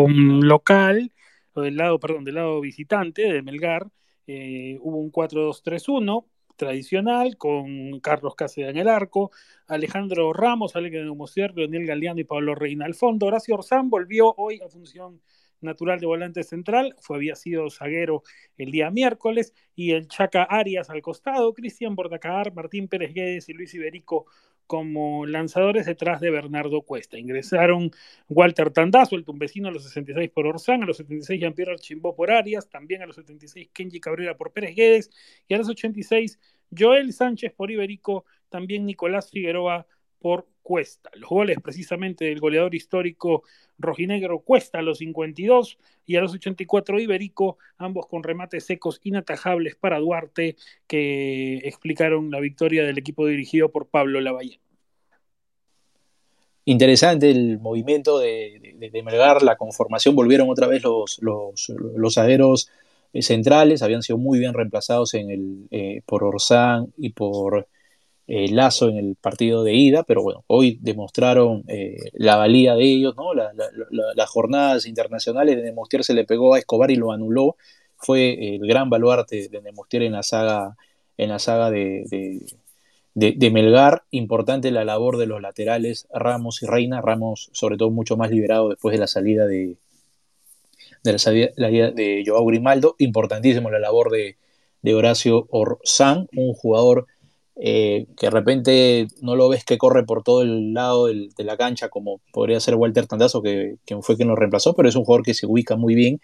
mm, local, o del lado, perdón, del lado visitante de Melgar, eh, hubo un 4-2-3-1 tradicional con Carlos Cáceres en el arco, Alejandro Ramos, Alejandro Mosier, Leonel Galeano y Pablo Reina al fondo. Horacio Orzán volvió hoy a función natural de volante central, fue, había sido zaguero el día miércoles, y el Chaca Arias al costado, Cristian Bordacar, Martín Pérez Guedes y Luis Iberico como lanzadores detrás de Bernardo Cuesta. Ingresaron Walter Tandazo, el tumbecino a los 66 por Orsán, a los 76 Jean-Pierre Archimbó por Arias, también a los 76 Kenji Cabrera por Pérez Guedes y a los 86 Joel Sánchez por Iberico, también Nicolás Figueroa por Cuesta. Los goles precisamente del goleador histórico rojinegro Cuesta a los 52 y a los 84 Iberico, ambos con remates secos inatajables para Duarte, que explicaron la victoria del equipo dirigido por Pablo Lavalle. Interesante el movimiento de, de, Melgar, la conformación, volvieron otra vez los, los, eh, centrales, habían sido muy bien reemplazados en el, eh, por Orsán y por eh, Lazo en el partido de ida, pero bueno, hoy demostraron eh, la valía de ellos, ¿no? las jornadas internacionales de Nemostier se le pegó a Escobar y lo anuló, fue el gran baluarte de Nemostier en la saga, en la saga de, de, Melgar, importante la labor de los laterales Ramos y Reina, Ramos sobre todo mucho más liberado después de la salida de, de la salida, de Joao Grimaldo, importantísimo la labor de, de Horacio Orzán, un jugador eh, que de repente no lo ves que corre por todo el lado de la cancha como podría ser Walter Tandazo, que, fue quien lo reemplazó, pero es un jugador que se ubica muy bien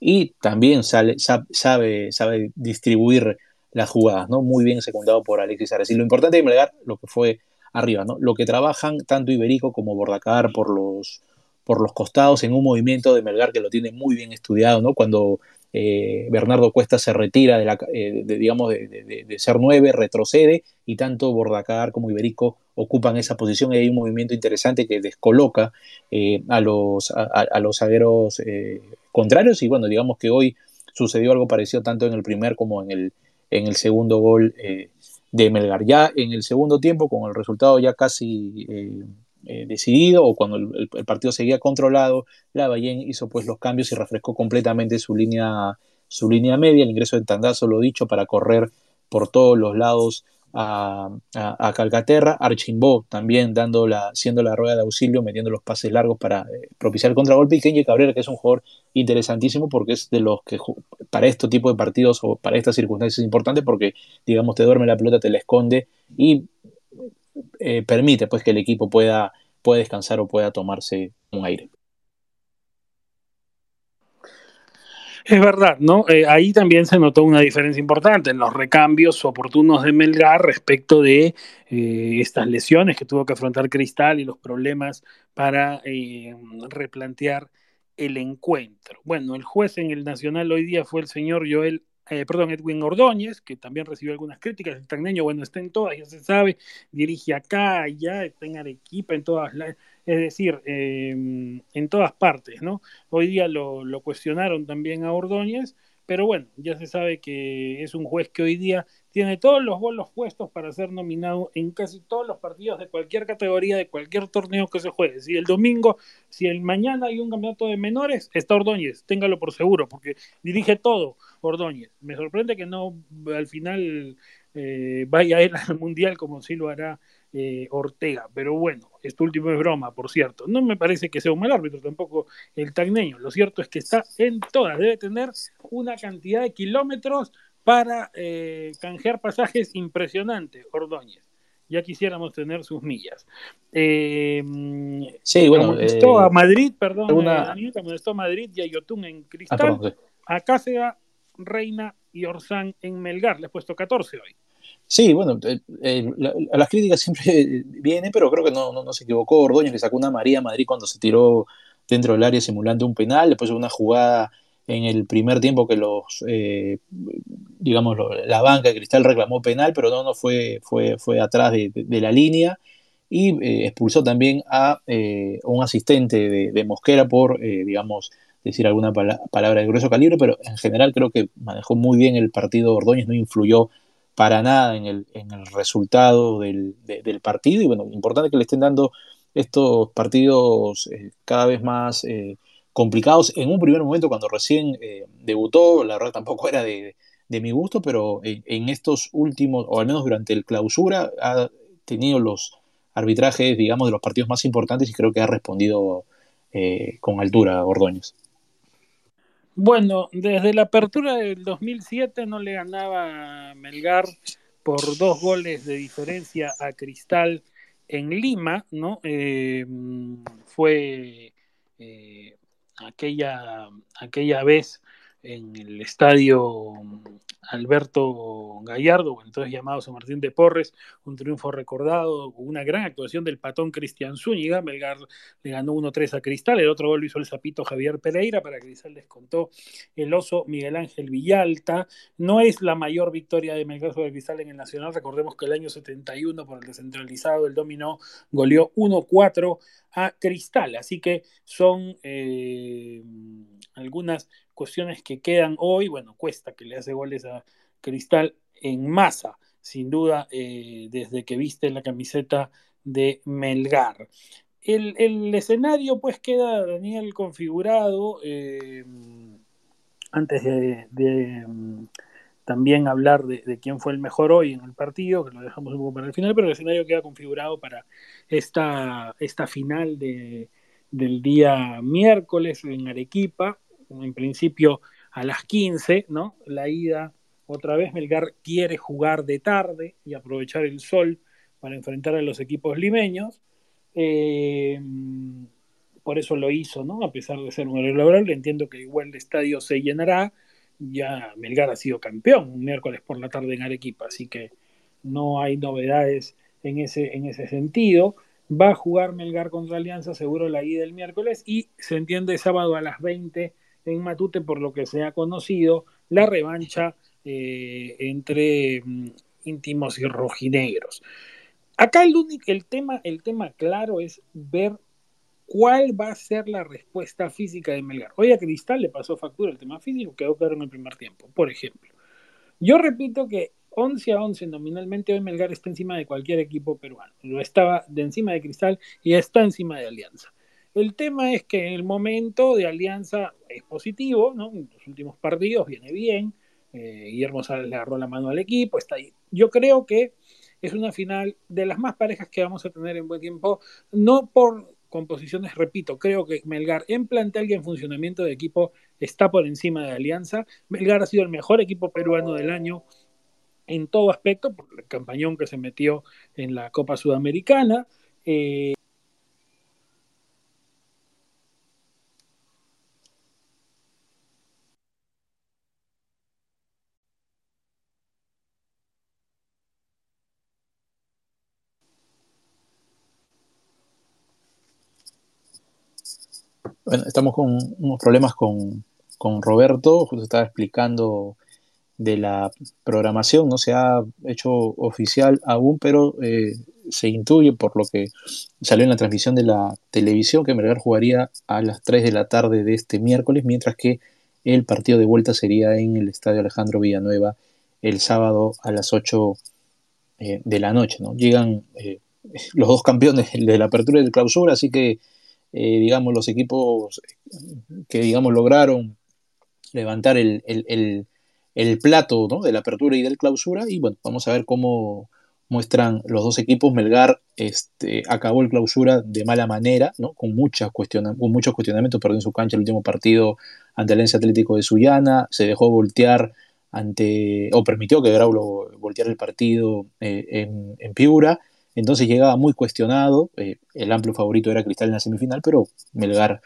y también sabe, sabe distribuir las jugadas, ¿no? Muy bien secundado por Alexis Ares. Y lo importante de Melgar, lo que fue arriba, ¿no? Lo que trabajan tanto Iberico como Bordacar por los, por los costados en un movimiento de Melgar que lo tiene muy bien estudiado, ¿no? Cuando eh, Bernardo Cuesta se retira de, eh, digamos de, ser nueve, retrocede y tanto Bordacar como Iberico ocupan esa posición y hay un movimiento interesante que descoloca eh, a los a, los zagueros contrarios y bueno digamos que hoy sucedió algo parecido tanto en el primer como en el en el segundo gol de Melgar. Ya en el segundo tiempo, con el resultado ya casi eh, decidido o cuando el, partido seguía controlado, la Ballén hizo pues los cambios y refrescó completamente su línea, su línea media, el ingreso de Tandazo, lo dicho, para correr por todos los lados a, a, Calcaterra, Archimbó también dando la, siendo la rueda de auxilio, metiendo los pases largos para eh, propiciar el contragolpe, y Kenji Cabrera, que es un jugador interesantísimo porque es de los que para este tipo de partidos o para estas circunstancias es importante porque, digamos, te duerme la pelota, te la esconde y eh, permite pues que el equipo pueda, pueda descansar o pueda tomarse un aire. Es verdad, ¿no? Eh, ahí también se notó una diferencia importante en los recambios oportunos de Melgar respecto de eh, estas lesiones que tuvo que afrontar Cristal y los problemas para replantear el encuentro. Bueno, el juez en el Nacional hoy día fue el señor Joel eh, perdón, Edwin Ordóñez, que también recibió algunas críticas, el tagneño, bueno, está en todas, ya se sabe, dirige acá, allá, está en Arequipa, en todas las, es decir, em, en todas partes, ¿no? Hoy día lo, lo cuestionaron también a Ordóñez, pero bueno, ya se sabe que es un juez que hoy día tiene todos los bolos puestos para ser nominado en casi todos los partidos de cualquier categoría, de cualquier torneo que se juegue. Si el domingo, si el mañana hay un campeonato de menores, está Ordóñez, téngalo por seguro, porque dirige todo Ordóñez. Me sorprende que no al final eh, vaya a ir al [LAUGHS] mundial como si lo hará eh, Ortega. Pero bueno, esto último es broma, por cierto. No me parece que sea un mal árbitro tampoco el tagneño. Lo cierto es que está en todas. Debe tener una cantidad de kilómetros para eh, canjear pasajes impresionante, Ordóñez. Ya quisiéramos tener sus millas. Eh, sí, bueno. Esto a Madrid, perdón, una... a Madrid y a Yotun en ah, Cristal. Acá sea Reina y Orsán en Melgar. Le he puesto 14 hoy. Sí, bueno, eh, eh, a las críticas siempre [LAUGHS] viene, pero creo que no, no, se equivocó Ordóñez, que sacó una María Madrid cuando se tiró dentro del área simulando un penal, después una jugada en el primer tiempo que los, eh, digamos, la banca de Cristal reclamó penal, pero no, no fue, fue, fue atrás de, la línea y expulsó también a un asistente de, Mosquera por, digamos, decir alguna palabra de grueso calibre, pero en general creo que manejó muy bien el partido Ordóñez, no influyó para nada en el, en el resultado del, partido. Y bueno, importante que le estén dando estos partidos eh, cada vez más eh, complicados. En un primer momento, cuando recién eh, debutó, la verdad tampoco era de, mi gusto, pero en, estos últimos, o al menos durante el clausura, ha tenido los arbitrajes, digamos, de los partidos más importantes y creo que ha respondido con altura Ordóñez. Bueno, desde la apertura del 2007 no le ganaba Melgar por dos goles de diferencia a Cristal en Lima, ¿no? Eh, fue eh, aquella, aquella vez en el estadio Alberto Gallardo, entonces llamado San Martín de Porres, un triunfo recordado, una gran actuación del patón Cristian Zúñiga, Melgar le ganó 1-3 a Cristal, el otro gol lo hizo el zapito Javier Pereira, para Cristal les contó el oso Miguel Ángel Villalta, no es la mayor victoria de Melgar sobre Cristal en el Nacional, recordemos que el año 71 por el descentralizado el dominó goleó 1-4 a Cristal, así que son eh, algunas cuestiones que quedan hoy, bueno, cuesta que le hace goles a Cristal en masa, sin duda, eh, desde que viste la camiseta de Melgar. El, escenario pues queda, Daniel, configurado. Eh, antes de, también hablar de, quién fue el mejor hoy en el partido, que lo dejamos un poco para el final, pero el escenario queda configurado para esta, esta final de, del día miércoles en Arequipa en principio a las 15, ¿no? La ida, otra vez Melgar quiere jugar de tarde y aprovechar el sol para enfrentar a los equipos limeños. Eh, por eso lo hizo, ¿no? A pesar de ser un horario laboral, entiendo que igual el estadio se llenará. Ya Melgar ha sido campeón un miércoles por la tarde en Arequipa, así que no hay novedades en ese, en ese sentido. Va a jugar Melgar contra Alianza, seguro la ida el miércoles, y se entiende sábado a las 20 en Matute, por lo que se ha conocido, la revancha eh, entre mm, íntimos y rojinegros. Acá el, el, tema, el tema claro es ver cuál va a ser la respuesta física de Melgar. Hoy a Cristal le pasó factura el tema físico, quedó claro en el primer tiempo, por ejemplo. Yo repito que 11 a 11 nominalmente, hoy Melgar está encima de cualquier equipo peruano. Lo estaba de encima de Cristal y está encima de Alianza. El tema es que el momento de Alianza es positivo, ¿no? En los últimos partidos viene bien. Eh, Guillermo Sales le agarró la mano al equipo, está ahí. Yo creo que es una final de las más parejas que vamos a tener en buen tiempo, no por composiciones, repito, creo que Melgar en plantel y en funcionamiento de equipo está por encima de Alianza. Melgar ha sido el mejor equipo peruano del año en todo aspecto, por el campañón que se metió en la Copa Sudamericana. Eh, Bueno, estamos con unos problemas con, Roberto, justo estaba explicando de la programación, no se ha hecho oficial aún, pero eh, se intuye por lo que salió en la transmisión de la televisión que Melgar jugaría a las 3 de la tarde de este miércoles, mientras que el partido de vuelta sería en el Estadio Alejandro Villanueva el sábado a las 8 eh, de la noche. ¿no? Llegan eh, [LAUGHS] los dos campeones de la apertura y de clausura, así que eh, digamos, los equipos que, digamos, lograron levantar el, plato de la apertura y del clausura. Y bueno, vamos a ver cómo muestran los dos equipos. Melgar este, acabó el clausura de mala manera, ¿no? con, muchas con muchos cuestionamientos, perdió en su cancha el último partido ante el Ence Atlético de Sullana, se dejó voltear ante, o permitió que Graulo volteara el partido eh, en, en Piura entonces llegaba muy cuestionado, eh, el amplio favorito era Cristal en la semifinal, pero Melgar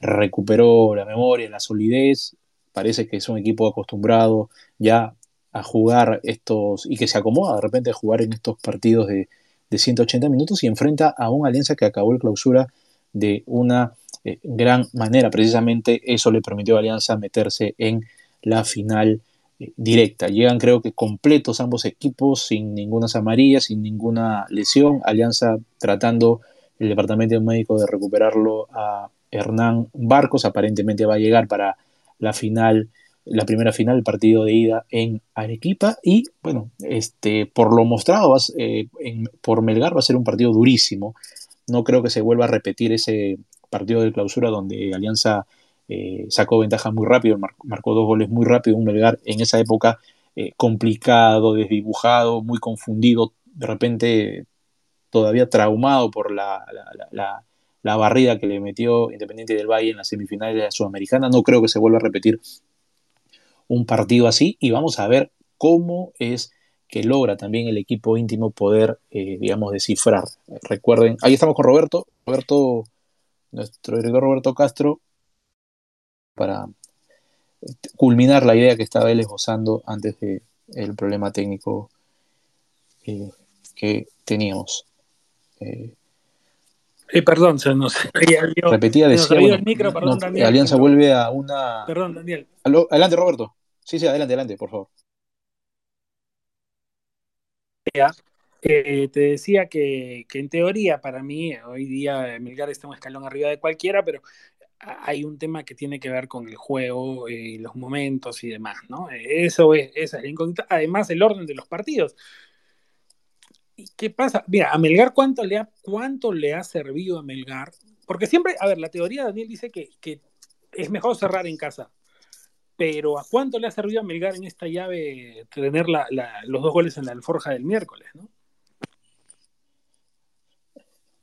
recuperó la memoria, la solidez, parece que es un equipo acostumbrado ya a jugar estos, y que se acomoda de repente a jugar en estos partidos de, 180 minutos y enfrenta a una alianza que acabó el clausura de una eh, gran manera. Precisamente eso le permitió a Alianza meterse en la final directa. Llegan creo que completos ambos equipos, sin ninguna amarillas, sin ninguna lesión. Alianza tratando el departamento médico de recuperarlo a Hernán Barcos. Aparentemente va a llegar para la final, la primera final, el partido de ida en Arequipa. Y bueno, este, por lo mostrado eh, por Melgar va a ser un partido durísimo. No creo que se vuelva a repetir ese partido de clausura donde Alianza eh, sacó ventaja muy rápido, marcó dos goles muy rápido, un Melgar en esa época eh, complicado, desdibujado, muy confundido, de repente todavía traumado por la, barrida que le metió Independiente del Valle en las semifinales de la Sudamericana. No creo que se vuelva a repetir un partido así y vamos a ver cómo es que logra también el equipo íntimo poder, eh, digamos, descifrar. Recuerden, ahí estamos con Roberto, Roberto, nuestro director Roberto Castro, para este, culminar la idea que estaba él esbozando antes del el problema técnico eh, que teníamos. Eh, eh, perdón, se nos repetía, decía, Alianza vuelve a una... Perdón, Daniel. adelante, Roberto. Sí, sí, adelante, adelante, por favor. te decía que, que, en teoría, para mí, hoy día Milgar está un escalón arriba de cualquiera, pero hay un tema que tiene que ver con el juego, y los momentos y demás, ¿no? Eso es, esa es la incógnita. Además, el orden de los partidos. ¿Y qué pasa? Mira, a Melgar, ¿cuánto le ha, cuánto le ha servido a Melgar? Porque siempre, a ver, la teoría de Daniel dice que, es mejor cerrar en casa. Pero ¿a cuánto le ha servido a Melgar en esta llave tener los dos goles en la alforja del miércoles, ¿no?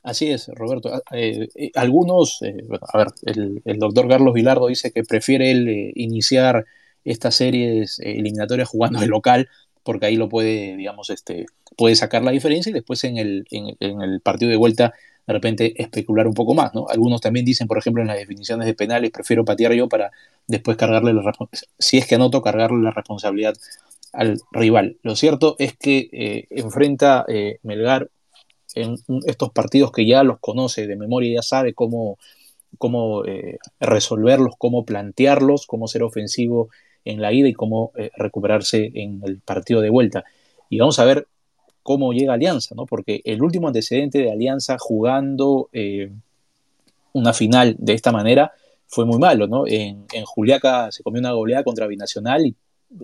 Así es, Roberto. Ah, eh, eh, algunos, eh, a ver, el, doctor Carlos Vilardo dice que prefiere él iniciar estas series eliminatorias jugando de local, porque ahí lo puede, digamos, este, puede sacar la diferencia y después en el, en, el partido de vuelta de repente especular un poco más, ¿no? Algunos también dicen, por ejemplo, en las definiciones de penales, prefiero patear yo para después cargarle la si es que anoto, cargarle la responsabilidad al rival. Lo cierto es que enfrenta Melgar en estos partidos que ya los conoce de memoria, ya sabe cómo, cómo eh, resolverlos, cómo plantearlos, cómo ser ofensivo en la ida y cómo eh, recuperarse en el partido de vuelta. Y vamos a ver cómo llega Alianza, ¿no? Porque el último antecedente de Alianza jugando eh, una final de esta manera fue muy malo, ¿no? En, en, Juliaca se comió una goleada contra Binacional y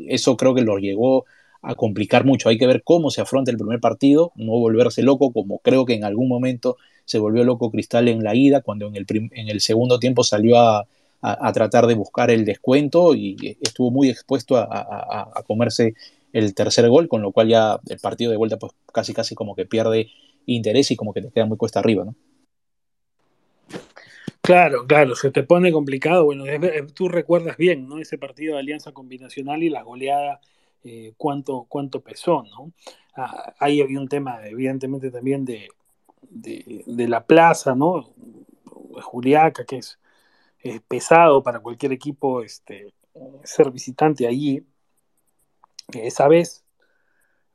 eso creo que lo llegó a complicar mucho. Hay que ver cómo se afronta el primer partido, no volverse loco, como creo que en algún momento se volvió loco Cristal en la ida, cuando en el, en el segundo tiempo salió a, tratar de buscar el descuento y estuvo muy expuesto a, comerse el tercer gol, con lo cual ya el partido de vuelta pues casi casi como que pierde interés y como que te queda muy cuesta arriba, ¿no? Claro, claro, se te pone complicado. Bueno, tú recuerdas bien, ¿no? Ese partido de alianza combinacional y la goleada eh, cuánto, cuánto pesó, ¿no? Ah, ahí había un tema, evidentemente, también de, de, la plaza, ¿no? Juliaca, que es, pesado para cualquier equipo este, ser visitante allí. Esa vez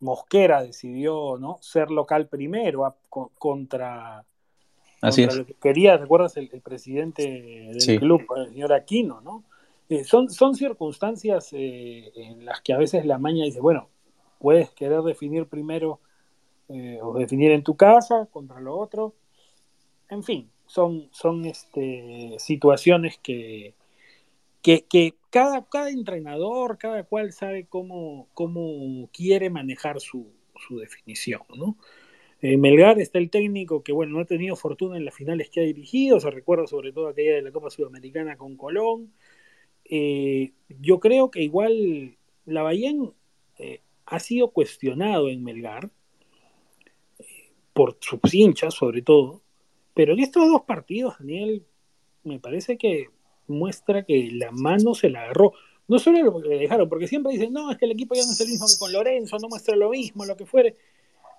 Mosquera decidió ¿no? ser local primero contra, lo que quería, ¿recuerdas? El, presidente del club, el señor Aquino, ¿no? Eh, son, son circunstancias eh, en las que a veces la maña dice, bueno, puedes querer definir primero eh, o definir en tu casa contra lo otro. En fin, son, son este, situaciones que, que, cada, cada, entrenador, cada cual sabe cómo, cómo quiere manejar su, su definición, ¿no? Melgar está el técnico que, bueno, no ha tenido fortuna en las finales que ha dirigido, se recuerda sobre todo aquella de la Copa Sudamericana con Colón, eh, yo creo que igual Lavallén eh, ha sido cuestionado en Melgar, eh, por sus hinchas sobre todo, pero en estos dos partidos, Daniel, me parece que muestra que la mano se la agarró. No solo lo que le dejaron, porque siempre dicen, no, es que el equipo ya no es el mismo que con Lorenzo, no muestra lo mismo, lo que fuere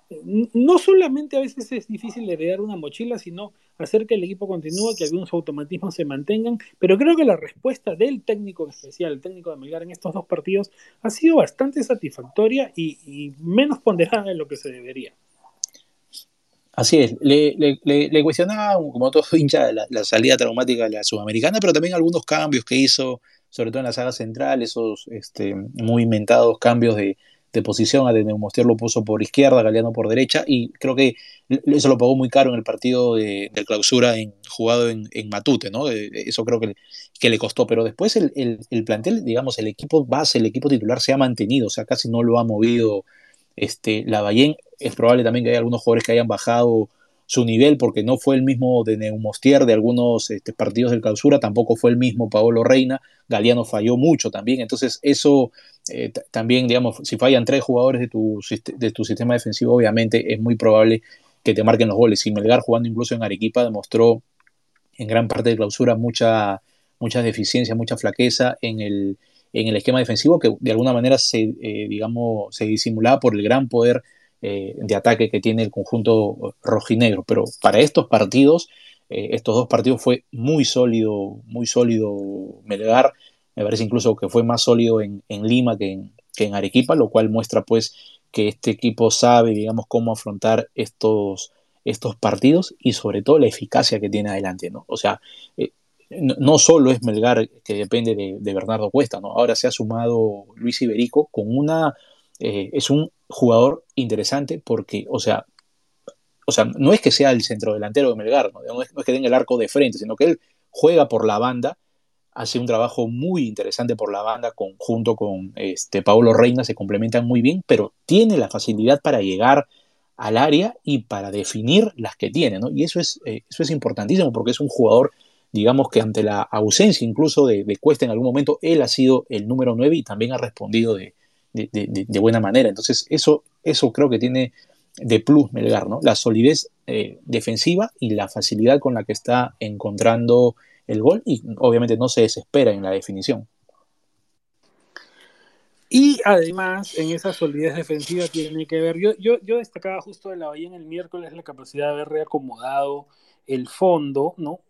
no solamente a veces es difícil heredar una mochila, sino hacer que el equipo continúe, que algunos automatismos se mantengan, pero creo que la respuesta del técnico en especial, el técnico de Melgar en estos dos partidos, ha sido bastante satisfactoria y, menos ponderada de lo que se debería. Así es, le, cuestionaba, como todo hincha, la, la, salida traumática de la sudamericana, pero también algunos cambios que hizo, sobre todo en la saga central, esos este, muy cambios de, de posición, a de lo puso por izquierda, Galeano por derecha, y creo que eso lo pagó muy caro en el partido de, clausura en, jugado en, Matute, ¿no? Eso creo que, que le costó, pero después el, el, plantel, digamos, el equipo base, el equipo titular se ha mantenido, o sea, casi no lo ha movido este, la. Es probable también que haya algunos jugadores que hayan bajado su nivel, porque no fue el mismo de Neumostier de algunos este, partidos del clausura, tampoco fue el mismo Paolo Reina, Galeano falló mucho también, entonces eso eh, también, digamos, si fallan tres jugadores de tu, de tu sistema defensivo, obviamente es muy probable que te marquen los goles. Y Melgar jugando incluso en Arequipa demostró en gran parte de clausura mucha, mucha deficiencia, mucha flaqueza en el, en el esquema defensivo que de alguna manera se, eh, digamos, se disimulaba por el gran poder eh, de ataque que tiene el conjunto rojinegro. Pero para estos partidos, eh, estos dos partidos fue muy sólido, muy sólido Melgar. Me parece incluso que fue más sólido en, Lima que en, que en, Arequipa, lo cual muestra pues que este equipo sabe, digamos, cómo afrontar estos, estos partidos y sobre todo la eficacia que tiene adelante, ¿no? O sea, eh, no, solo es Melgar que depende de, Bernardo Cuesta, ¿no? Ahora se ha sumado Luis Iberico con una es un jugador interesante porque, o sea, o sea, no es que sea el centro delantero de Melgar, ¿no? es, que tenga el arco de frente, sino que él juega por la banda, hace un trabajo muy interesante por la banda, junto con este, Paulo Reina, se complementan muy bien, pero tiene la facilidad para llegar al área y para definir las que tiene, ¿no? Y eso es, eh, eso es importantísimo porque es un jugador, digamos que ante la ausencia incluso de, de Cuesta en algún momento, él ha sido el número 9 y también ha respondido de, de, buena manera. Entonces, eso, eso creo que tiene de plus Melgar, ¿no? La solidez eh, defensiva y la facilidad con la que está encontrando el gol y obviamente no se desespera en la definición. Y además, en esa solidez defensiva tiene que ver, yo, yo, yo destacaba justo de la Bahía en el miércoles la capacidad de haber reacomodado el fondo, ¿no?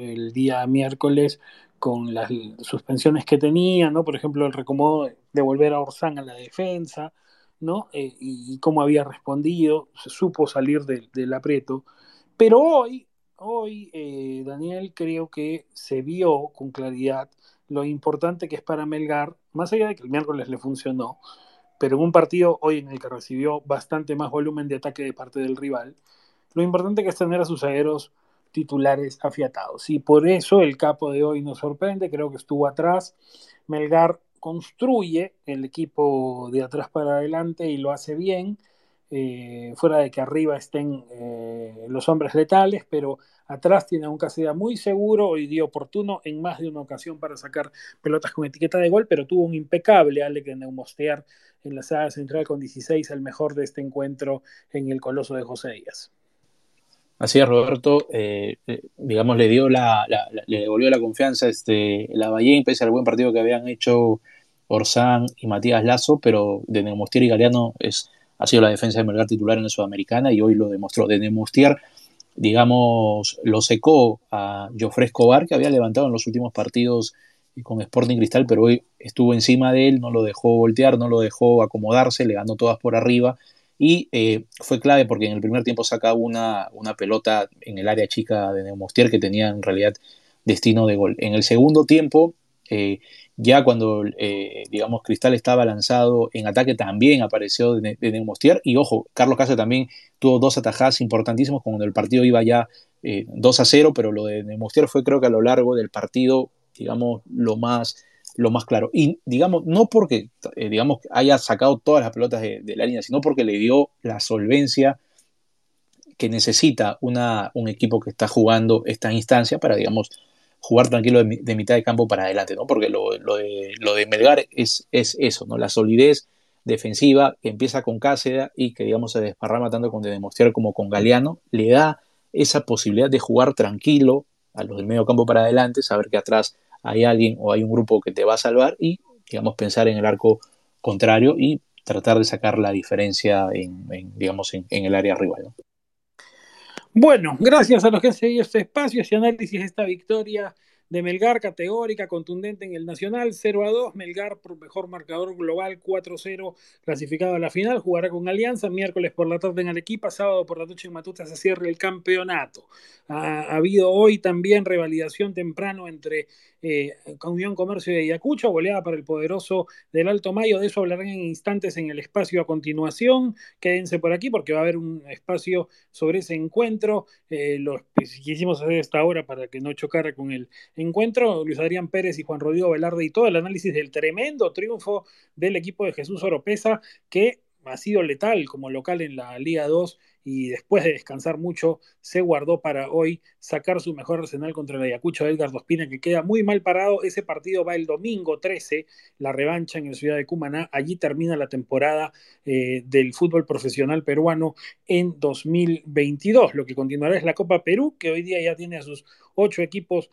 El día miércoles con las suspensiones que tenía, ¿no? Por ejemplo, el recomodo de volver a Orsán a la defensa, ¿no? Eh, y, cómo había respondido, se supo salir del aprieto. Pero hoy, hoy, eh, Daniel, creo que se vio con claridad lo importante que es para Melgar, más allá de que el miércoles le funcionó, pero en un partido hoy en el que recibió bastante más volumen de ataque de parte del rival, lo importante que es tener a sus zagueros titulares afiatados. Y por eso el capo de hoy nos sorprende, creo que estuvo atrás. Melgar construye el equipo de atrás para adelante y lo hace bien, eh, fuera de que arriba estén eh, los hombres letales, pero atrás tiene un Casilla muy seguro y dio oportuno en más de una ocasión para sacar pelotas con etiqueta de gol, pero tuvo un impecable Alec de Neumostear en la sala central con 16, el mejor de este encuentro en el Coloso de José Díaz. Así es, Roberto, eh, digamos, le dio la, le devolvió la confianza este, la Ballén, pese al buen partido que habían hecho Orsán y Matías Lazo, pero de Neumostier y Galeano es, ha sido la defensa de Melgar titular en la Sudamericana y hoy lo demostró. De Neumostier, digamos, lo secó a Jofre Escobar, que había levantado en los últimos partidos con Sporting Cristal, pero hoy estuvo encima de él, no lo dejó voltear, no lo dejó acomodarse, le ganó todas por arriba y eh, fue clave porque en el primer tiempo sacaba una, una pelota en el área chica de Neumostier que tenía en realidad destino de gol. En el segundo tiempo, eh, ya cuando, eh, digamos, Cristal estaba lanzado en ataque, también apareció de, Neumostier. Y ojo, Carlos Casa también tuvo dos atajadas importantísimas cuando el partido iba ya 2 a 0, pero lo de Neumostier fue creo que a lo largo del partido, digamos, lo más lo más claro. Y digamos, no porque eh, digamos, haya sacado todas las pelotas de, la línea, sino porque le dio la solvencia que necesita una, un equipo que está jugando esta instancia para, digamos, jugar tranquilo de, mitad de campo para adelante, ¿no? Porque lo, de, lo de Melgar es, es eso, ¿no? La solidez defensiva que empieza con Cáceres y que, digamos, se desparrama tanto con De como con Galeano, le da esa posibilidad de jugar tranquilo a los del medio campo para adelante, saber que atrás hay alguien o hay un grupo que te va a salvar y, digamos, pensar en el arco contrario y tratar de sacar la diferencia en, digamos, en, el área rival. Bueno, gracias a los que han seguido este espacio, este análisis, esta victoria de Melgar, categórica, contundente en el Nacional, 0 a 2. Melgar por mejor marcador global, 4-0, clasificado a la final. Jugará con Alianza miércoles por la tarde en Arequipa, sábado por la noche en Matuta se cierra el campeonato. Ha, habido hoy también revalidación temprano entre eh, Unión Comercio de Ayacucho, goleada para el poderoso del Alto Mayo. De eso hablarán en instantes en el espacio a continuación. Quédense por aquí porque va a haber un espacio sobre ese encuentro. Eh, lo quisimos hacer esta hora para que no chocara con el encuentro, Luis Adrián Pérez y Juan Rodrigo Velarde y todo el análisis del tremendo triunfo del equipo de Jesús Oropesa, que ha sido letal como local en la Liga 2 y después de descansar mucho se guardó para hoy sacar su mejor arsenal contra el Ayacucho de Edgar Dospina que queda muy mal parado. Ese partido va el domingo 13, la revancha en la ciudad de Cumaná. Allí termina la temporada eh, del fútbol profesional peruano en 2022. Lo que continuará es la Copa Perú, que hoy día ya tiene a sus ocho equipos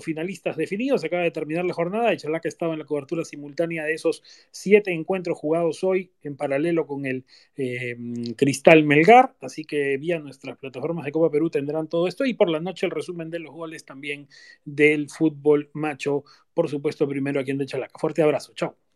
finalistas definidos. Acaba de terminar la jornada y Chalaca estaba en la cobertura simultánea de esos siete encuentros jugados hoy en paralelo con el eh, Cristal Melgar. Así que vía nuestras plataformas de Copa Perú tendrán todo esto y por la noche el resumen de los goles también del fútbol macho. Por supuesto, primero aquí en de Chalaca. Fuerte abrazo. Chao.